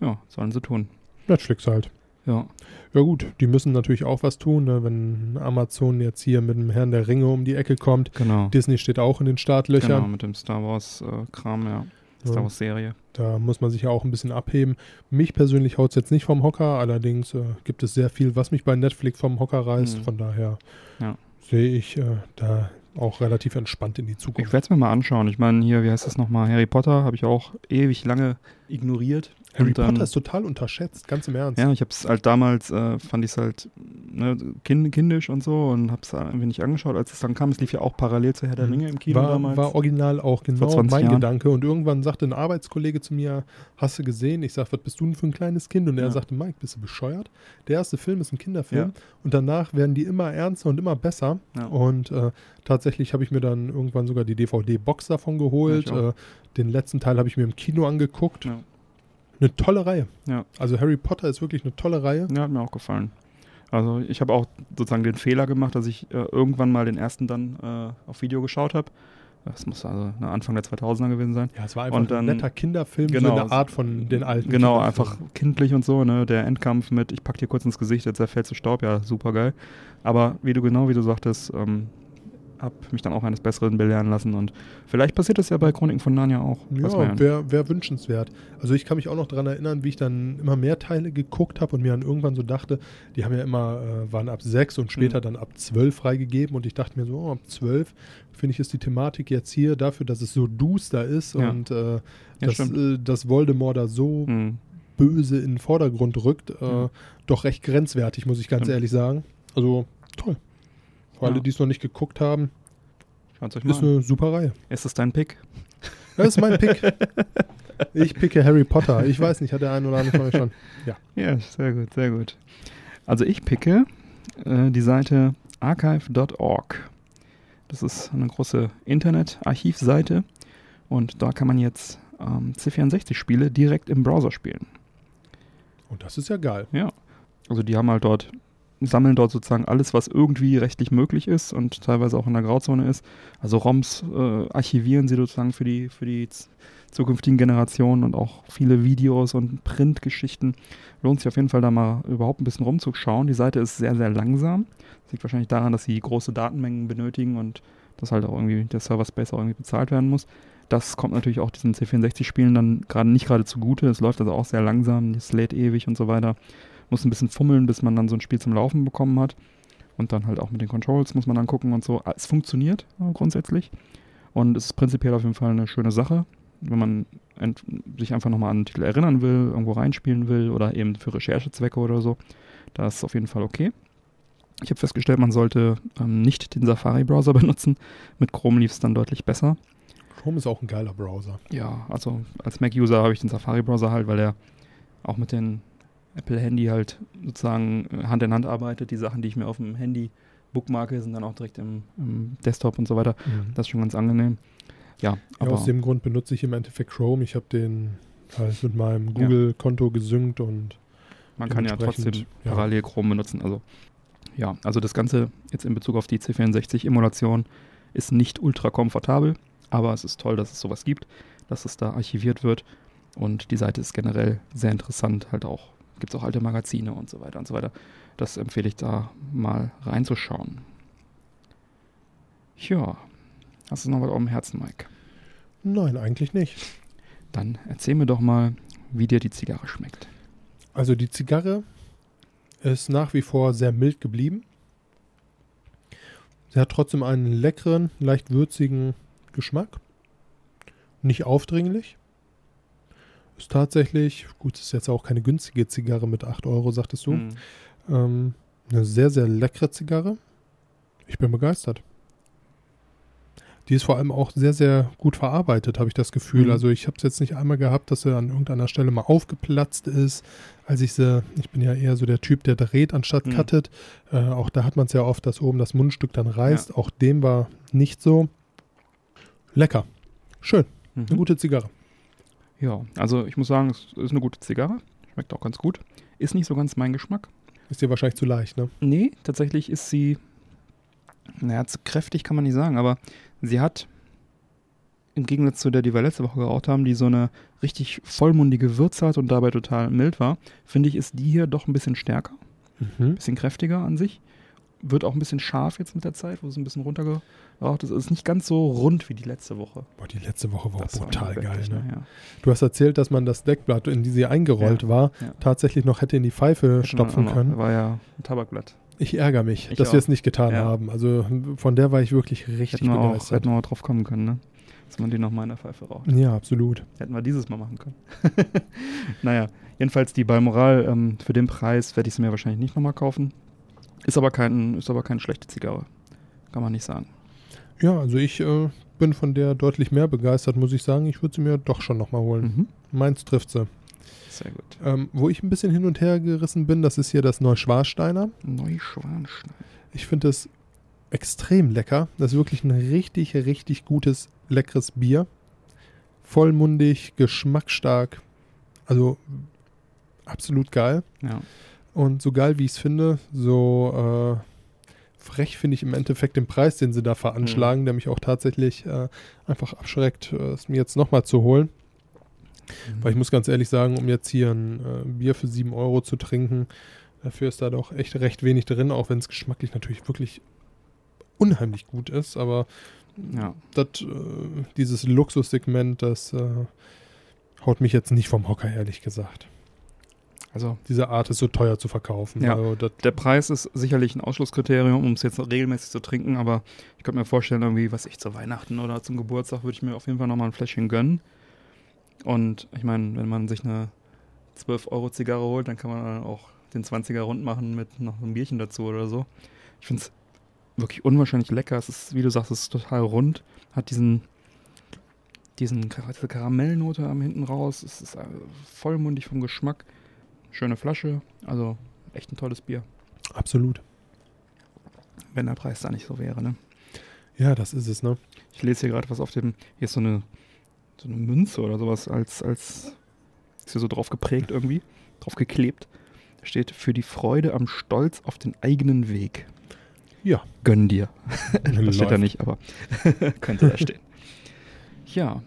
Speaker 1: Ja, sollen sie tun.
Speaker 2: Netflix halt.
Speaker 1: Ja.
Speaker 2: Ja gut, die müssen natürlich auch was tun, ne? wenn Amazon jetzt hier mit dem Herrn der Ringe um die Ecke kommt.
Speaker 1: Genau.
Speaker 2: Disney steht auch in den
Speaker 1: Genau,
Speaker 2: Startlöchern.
Speaker 1: mit dem Star Wars-Kram, ja.
Speaker 2: Ja.
Speaker 1: Star Wars-Serie.
Speaker 2: Da muss man sich ja auch ein bisschen abheben. Mich persönlich haut es jetzt nicht vom Hocker, allerdings äh, gibt es sehr viel, was mich bei Netflix vom Hocker reißt.
Speaker 1: Mhm.
Speaker 2: Von daher
Speaker 1: Ja.
Speaker 2: sehe ich äh, da auch relativ entspannt in die
Speaker 1: Ich
Speaker 2: Zukunft.
Speaker 1: werde es mir mal anschauen. Ich meine, hier, wie heißt das nochmal? Harry Potter habe ich auch ewig lange ignoriert.
Speaker 2: Harry
Speaker 1: ähm,
Speaker 2: Potter ist total unterschätzt, ganz im Ernst.
Speaker 1: Ja, ich habe es halt damals, äh, fand ich es halt ne, kind, kindisch und so und habe es irgendwie nicht angeschaut, als es dann kam. Es lief ja auch parallel zu Herr der
Speaker 2: Mhm.
Speaker 1: Ringe im Kino
Speaker 2: war,
Speaker 1: damals.
Speaker 2: war original auch genau
Speaker 1: 20
Speaker 2: mein
Speaker 1: Jahren.
Speaker 2: Gedanke. Und irgendwann sagte ein Arbeitskollege zu mir, hast du gesehen? Ich sag, was bist du denn für ein kleines Kind? Und er
Speaker 1: Ja.
Speaker 2: sagte, Mike, bist du bescheuert? Der erste Film ist ein Kinderfilm
Speaker 1: Ja.
Speaker 2: und danach werden die immer ernster und immer besser.
Speaker 1: Ja.
Speaker 2: Und äh, tatsächlich habe ich mir dann irgendwann sogar die DVD-Box davon geholt. Äh, den letzten Teil habe ich mir im Kino angeguckt.
Speaker 1: Ja.
Speaker 2: Eine tolle Reihe.
Speaker 1: Ja.
Speaker 2: Also Harry Potter ist wirklich eine tolle Reihe.
Speaker 1: Ja, hat mir auch gefallen. Also ich habe auch sozusagen den Fehler gemacht, dass ich äh, irgendwann mal den ersten dann äh, auf Video geschaut habe. Das muss also ne, Anfang der 2000er gewesen sein.
Speaker 2: Ja, es war einfach
Speaker 1: Und dann-
Speaker 2: ein netter Kinderfilm,
Speaker 1: Genau.
Speaker 2: so eine Art von den alten.
Speaker 1: Genau, einfach kindlich und so, ne? Der Endkampf mit, ich pack dir kurz ins Gesicht, jetzt zerfällt zu Staub, ja, super geil. Aber wie du genau, wie du sagtest, ähm, hab mich dann auch eines Besseren belehren lassen und vielleicht passiert das ja bei Chroniken von Narnia auch.
Speaker 2: Ja, wäre wär wünschenswert. Also ich kann mich auch noch daran erinnern, wie ich dann immer mehr Teile geguckt habe und mir dann irgendwann so dachte, die haben ja immer, äh, waren ab sechs und später
Speaker 1: Mhm.
Speaker 2: dann ab zwölf freigegeben und ich dachte mir so, oh, ab zwölf finde ich ist die Thematik jetzt hier dafür, dass es so duster ist
Speaker 1: Ja.
Speaker 2: und äh,
Speaker 1: Ja,
Speaker 2: dass, äh, dass Voldemort da so
Speaker 1: Hm.
Speaker 2: böse in den Vordergrund rückt, äh,
Speaker 1: Ja.
Speaker 2: doch recht grenzwertig, muss ich ganz
Speaker 1: Stimmt.
Speaker 2: ehrlich sagen. Also toll. Für alle,
Speaker 1: Ja.
Speaker 2: die es noch nicht geguckt haben,
Speaker 1: Schaut euch mal
Speaker 2: ist
Speaker 1: an.
Speaker 2: eine super Reihe.
Speaker 1: Ist das dein Pick?
Speaker 2: Das ist mein Pick. *laughs* Ich picke Harry Potter. Ich weiß nicht, hat der ein oder andere von euch schon.
Speaker 1: Ja, sehr gut, sehr gut. Also ich picke äh, die Seite archive.org. Das ist eine große Internet-Archivseite und da kann man jetzt ähm, C64-Spiele direkt im Browser spielen.
Speaker 2: Und das ist ja geil.
Speaker 1: Also die haben halt dort, sammeln dort sozusagen alles, was irgendwie rechtlich möglich ist und teilweise auch in der Grauzone ist. Also ROMs äh, archivieren sie sozusagen für die, für die zukünftigen Generationen und auch viele Videos und Printgeschichten. Lohnt sich auf jeden Fall da mal überhaupt ein bisschen rumzuschauen. Die Seite ist sehr, sehr langsam. Das liegt wahrscheinlich daran, dass sie große Datenmengen benötigen und dass halt auch irgendwie der Server-Space auch irgendwie bezahlt werden muss. Das kommt natürlich auch diesen C64-Spielen dann gerade nicht gerade zugute. Es läuft also auch sehr langsam, es lädt ewig und so weiter. Muss ein bisschen fummeln, bis man dann so ein Spiel zum Laufen bekommen hat. Und dann halt auch mit den Controls muss man dann gucken und so. Es funktioniert äh, grundsätzlich. Und es ist prinzipiell auf jeden Fall eine schöne Sache, wenn man ent- sich einfach nochmal an den Titel erinnern will, irgendwo reinspielen will oder eben für Recherchezwecke oder so. Da ist es auf jeden Fall okay. Ich habe festgestellt, man sollte ähm, nicht den Safari-Browser *laughs* benutzen. Mit Chrome lief es dann deutlich besser.
Speaker 2: Chrome ist auch ein geiler Browser.
Speaker 1: Ja, also als Mac-User habe ich den Safari-Browser halt, weil der auch mit den Apple-Handy halt sozusagen äh, Hand in Hand arbeitet. Die Sachen, die ich mir auf dem Handy bookmarke, sind dann auch direkt im, im Desktop und so weiter. Das ist schon ganz angenehm. Ja,
Speaker 2: ja,
Speaker 1: aber
Speaker 2: aus dem Grund benutze ich im Endeffekt Chrome. Ich habe den halt mit meinem Google-Konto gesynkt und
Speaker 1: man kann ja trotzdem
Speaker 2: ja.
Speaker 1: parallel Chrome benutzen. Also ja, also das Ganze jetzt in Bezug auf die C64-Emulation ist nicht ultra komfortabel, aber es ist toll, dass es sowas gibt, dass es da archiviert wird und die Seite ist generell sehr interessant, halt auch, gibt es auch alte Magazine und so weiter und so weiter. Das empfehle ich da mal reinzuschauen. Ja, hast du noch was auf dem Herzen, Mike?
Speaker 2: nein, eigentlich nicht.
Speaker 1: Dann erzähl mir doch mal, wie dir die Zigarre schmeckt.
Speaker 2: Also die Zigarre ist nach wie vor sehr mild geblieben. Sie hat trotzdem einen leckeren, leicht würzigen Geschmack. Nicht aufdringlich. Ist tatsächlich, gut, ist jetzt auch keine günstige Zigarre mit 8 Euro, sagtest du.
Speaker 1: Hm.
Speaker 2: Ähm, eine sehr, sehr leckere Zigarre. Ich bin begeistert. Die ist vor allem auch sehr, sehr gut verarbeitet, habe ich das Gefühl.
Speaker 1: Mhm.
Speaker 2: Also ich habe es jetzt nicht einmal gehabt, dass sie an irgendeiner Stelle mal aufgeplatzt ist, als ich sie, ich bin ja eher so der Typ, der dreht anstatt
Speaker 1: Mhm.
Speaker 2: cuttet. Äh, auch da hat man es ja oft, dass oben das Mundstück dann reißt. Auch dem war nicht so. Lecker. Schön.
Speaker 1: Mhm.
Speaker 2: Eine gute Zigarre.
Speaker 1: Ja, also ich muss sagen, es ist eine gute Zigarre. Schmeckt auch ganz gut. Ist nicht so ganz mein Geschmack.
Speaker 2: Ist dir wahrscheinlich zu leicht, ne?
Speaker 1: Nee, tatsächlich ist sie, naja, zu kräftig kann man nicht sagen, aber sie hat, im Gegensatz zu der, die wir letzte Woche geraucht haben, die so eine richtig vollmundige Würze hat und dabei total mild war, finde ich, ist die hier doch ein bisschen stärker,
Speaker 2: Mhm.
Speaker 1: ein bisschen kräftiger an sich. Wird auch ein bisschen scharf jetzt mit der Zeit, wo es ein bisschen runtergeraucht ist. Ist nicht ganz so rund wie die letzte Woche.
Speaker 2: Boah, die letzte Woche war auch
Speaker 1: Das war
Speaker 2: brutal geil,
Speaker 1: wirklich,
Speaker 2: ne?
Speaker 1: Ja.
Speaker 2: Du hast erzählt, dass man das Deckblatt, in die sie eingerollt
Speaker 1: Ja,
Speaker 2: war,
Speaker 1: ja.
Speaker 2: tatsächlich noch hätte in die Pfeife stopfen
Speaker 1: Genau,
Speaker 2: können.
Speaker 1: War ja ein Tabakblatt.
Speaker 2: Ich ärgere mich,
Speaker 1: Ich
Speaker 2: dass
Speaker 1: auch.
Speaker 2: wir es nicht getan haben. Also von der war ich wirklich richtig
Speaker 1: Hätten wir, auch,
Speaker 2: begeistert.
Speaker 1: hätten wir auch drauf kommen können, ne? dass man die nochmal in der Pfeife raucht.
Speaker 2: Ja, absolut.
Speaker 1: Hätten wir dieses Mal machen können. *laughs* naja, jedenfalls die Balmoral, ähm, für den Preis werde ich sie mir wahrscheinlich nicht nochmal kaufen. Ist aber, kein, ist aber keine schlechte Zigarre. Kann man nicht sagen.
Speaker 2: Ja, also ich äh, bin von der deutlich mehr begeistert, muss ich sagen. Ich würde sie mir doch schon nochmal holen.
Speaker 1: Mhm.
Speaker 2: Meins trifft sie.
Speaker 1: Sehr gut.
Speaker 2: Ähm, wo ich ein bisschen hin und her gerissen bin, das ist hier das Neuschwarsteiner.
Speaker 1: Neuschwanstein.
Speaker 2: Ich finde es extrem lecker. Das ist wirklich ein richtig, richtig gutes, leckeres Bier. Vollmundig, geschmacksstark. Also absolut geil.
Speaker 1: Ja.
Speaker 2: Und so geil, wie ich es finde, so äh, frech finde ich im Endeffekt den Preis, den sie da veranschlagen, der mich auch tatsächlich äh, einfach abschreckt, äh, es mir jetzt nochmal zu holen. Weil ich muss ganz ehrlich sagen, um jetzt hier ein äh, Bier für 7 Euro zu trinken, dafür ist da doch echt recht wenig drin, auch wenn es geschmacklich natürlich wirklich unheimlich gut ist. Aber
Speaker 1: Ja.
Speaker 2: das, äh, dieses Luxussegment, das äh, haut mich jetzt nicht vom Hocker, ehrlich gesagt.
Speaker 1: Also
Speaker 2: Diese Art ist so teuer zu verkaufen.
Speaker 1: Ja.
Speaker 2: Also
Speaker 1: der Preis ist sicherlich ein Ausschlusskriterium, um es jetzt regelmäßig zu trinken, aber ich könnte mir vorstellen, irgendwie, was ich zu Weihnachten oder zum Geburtstag würde ich mir auf jeden Fall nochmal ein Fläschchen gönnen. Und ich meine, wenn man sich eine 12-Euro-Zigarre holt, dann kann man dann auch den 20er rund machen mit noch einem Bierchen dazu oder so. Ich finde es wirklich unwahrscheinlich lecker. Es ist, wie du sagst, es ist total rund, hat diesen, diesen Kar- diese Karamellnote am hinten raus. Es ist äh, vollmundig vom Geschmack. Schöne Flasche, also echt ein tolles Bier.
Speaker 2: absolut.
Speaker 1: Wenn der Preis da nicht so wäre, ne?
Speaker 2: Ja, das ist es, ne?
Speaker 1: Ich lese hier gerade was auf dem, hier ist so eine, so eine Münze oder sowas als, als, ist hier so drauf geprägt irgendwie, drauf geklebt. Da steht, für die Freude am Stolz auf den eigenen Weg.
Speaker 2: Ja.
Speaker 1: Gönn dir. *laughs* Das steht da
Speaker 2: Läuft.
Speaker 1: nicht, aber *laughs* könnte da stehen. Ja,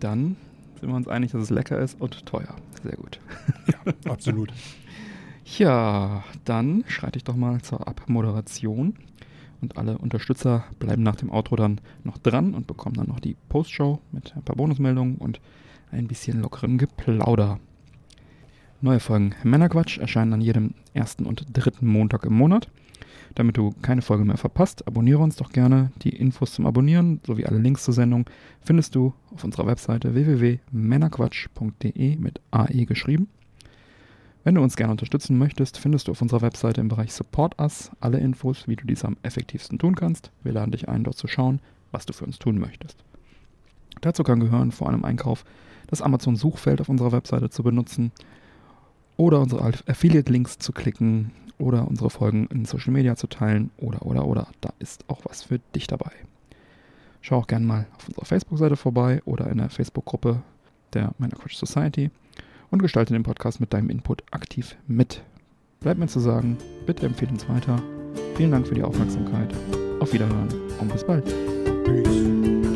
Speaker 1: dann sind wir uns einig, dass es lecker ist und teuer. Sehr gut.
Speaker 2: Absolut. *laughs*
Speaker 1: Ja, dann schreite ich doch mal zur Abmoderation. Und alle Unterstützer bleiben nach dem Outro dann noch dran und bekommen dann noch die Postshow mit ein paar Bonusmeldungen und ein bisschen lockerem Geplauder. Neue Folgen Männerquatsch erscheinen an jedem ersten und dritten Montag im Monat. Damit du keine Folge mehr verpasst, abonniere uns doch gerne. Die Infos zum Abonnieren sowie alle Links zur Sendung findest du auf unserer Webseite www.männerquatsch.de mit AE geschrieben. Wenn du uns gerne unterstützen möchtest, findest du auf unserer Webseite im Bereich Support Us alle Infos, wie du dies am effektivsten tun kannst. Wir laden dich ein, dort zu schauen, was du für uns tun möchtest. Dazu kann gehören vor einem Einkauf das Amazon-Suchfeld auf unserer Webseite zu benutzen oder unsere Affiliate-Links zu klicken oder unsere Folgen in Social Media zu teilen oder oder oder. Da ist auch was für dich dabei. Schau auch gerne mal auf unserer Facebook-Seite vorbei oder in der Facebook-Gruppe der Männerquatsch Society und gestalte den Podcast mit deinem Input aktiv mit. Bleibt mir zu sagen, bitte empfehle uns weiter. Vielen Dank für die Aufmerksamkeit. Auf Wiederhören und bis bald.
Speaker 2: Peace.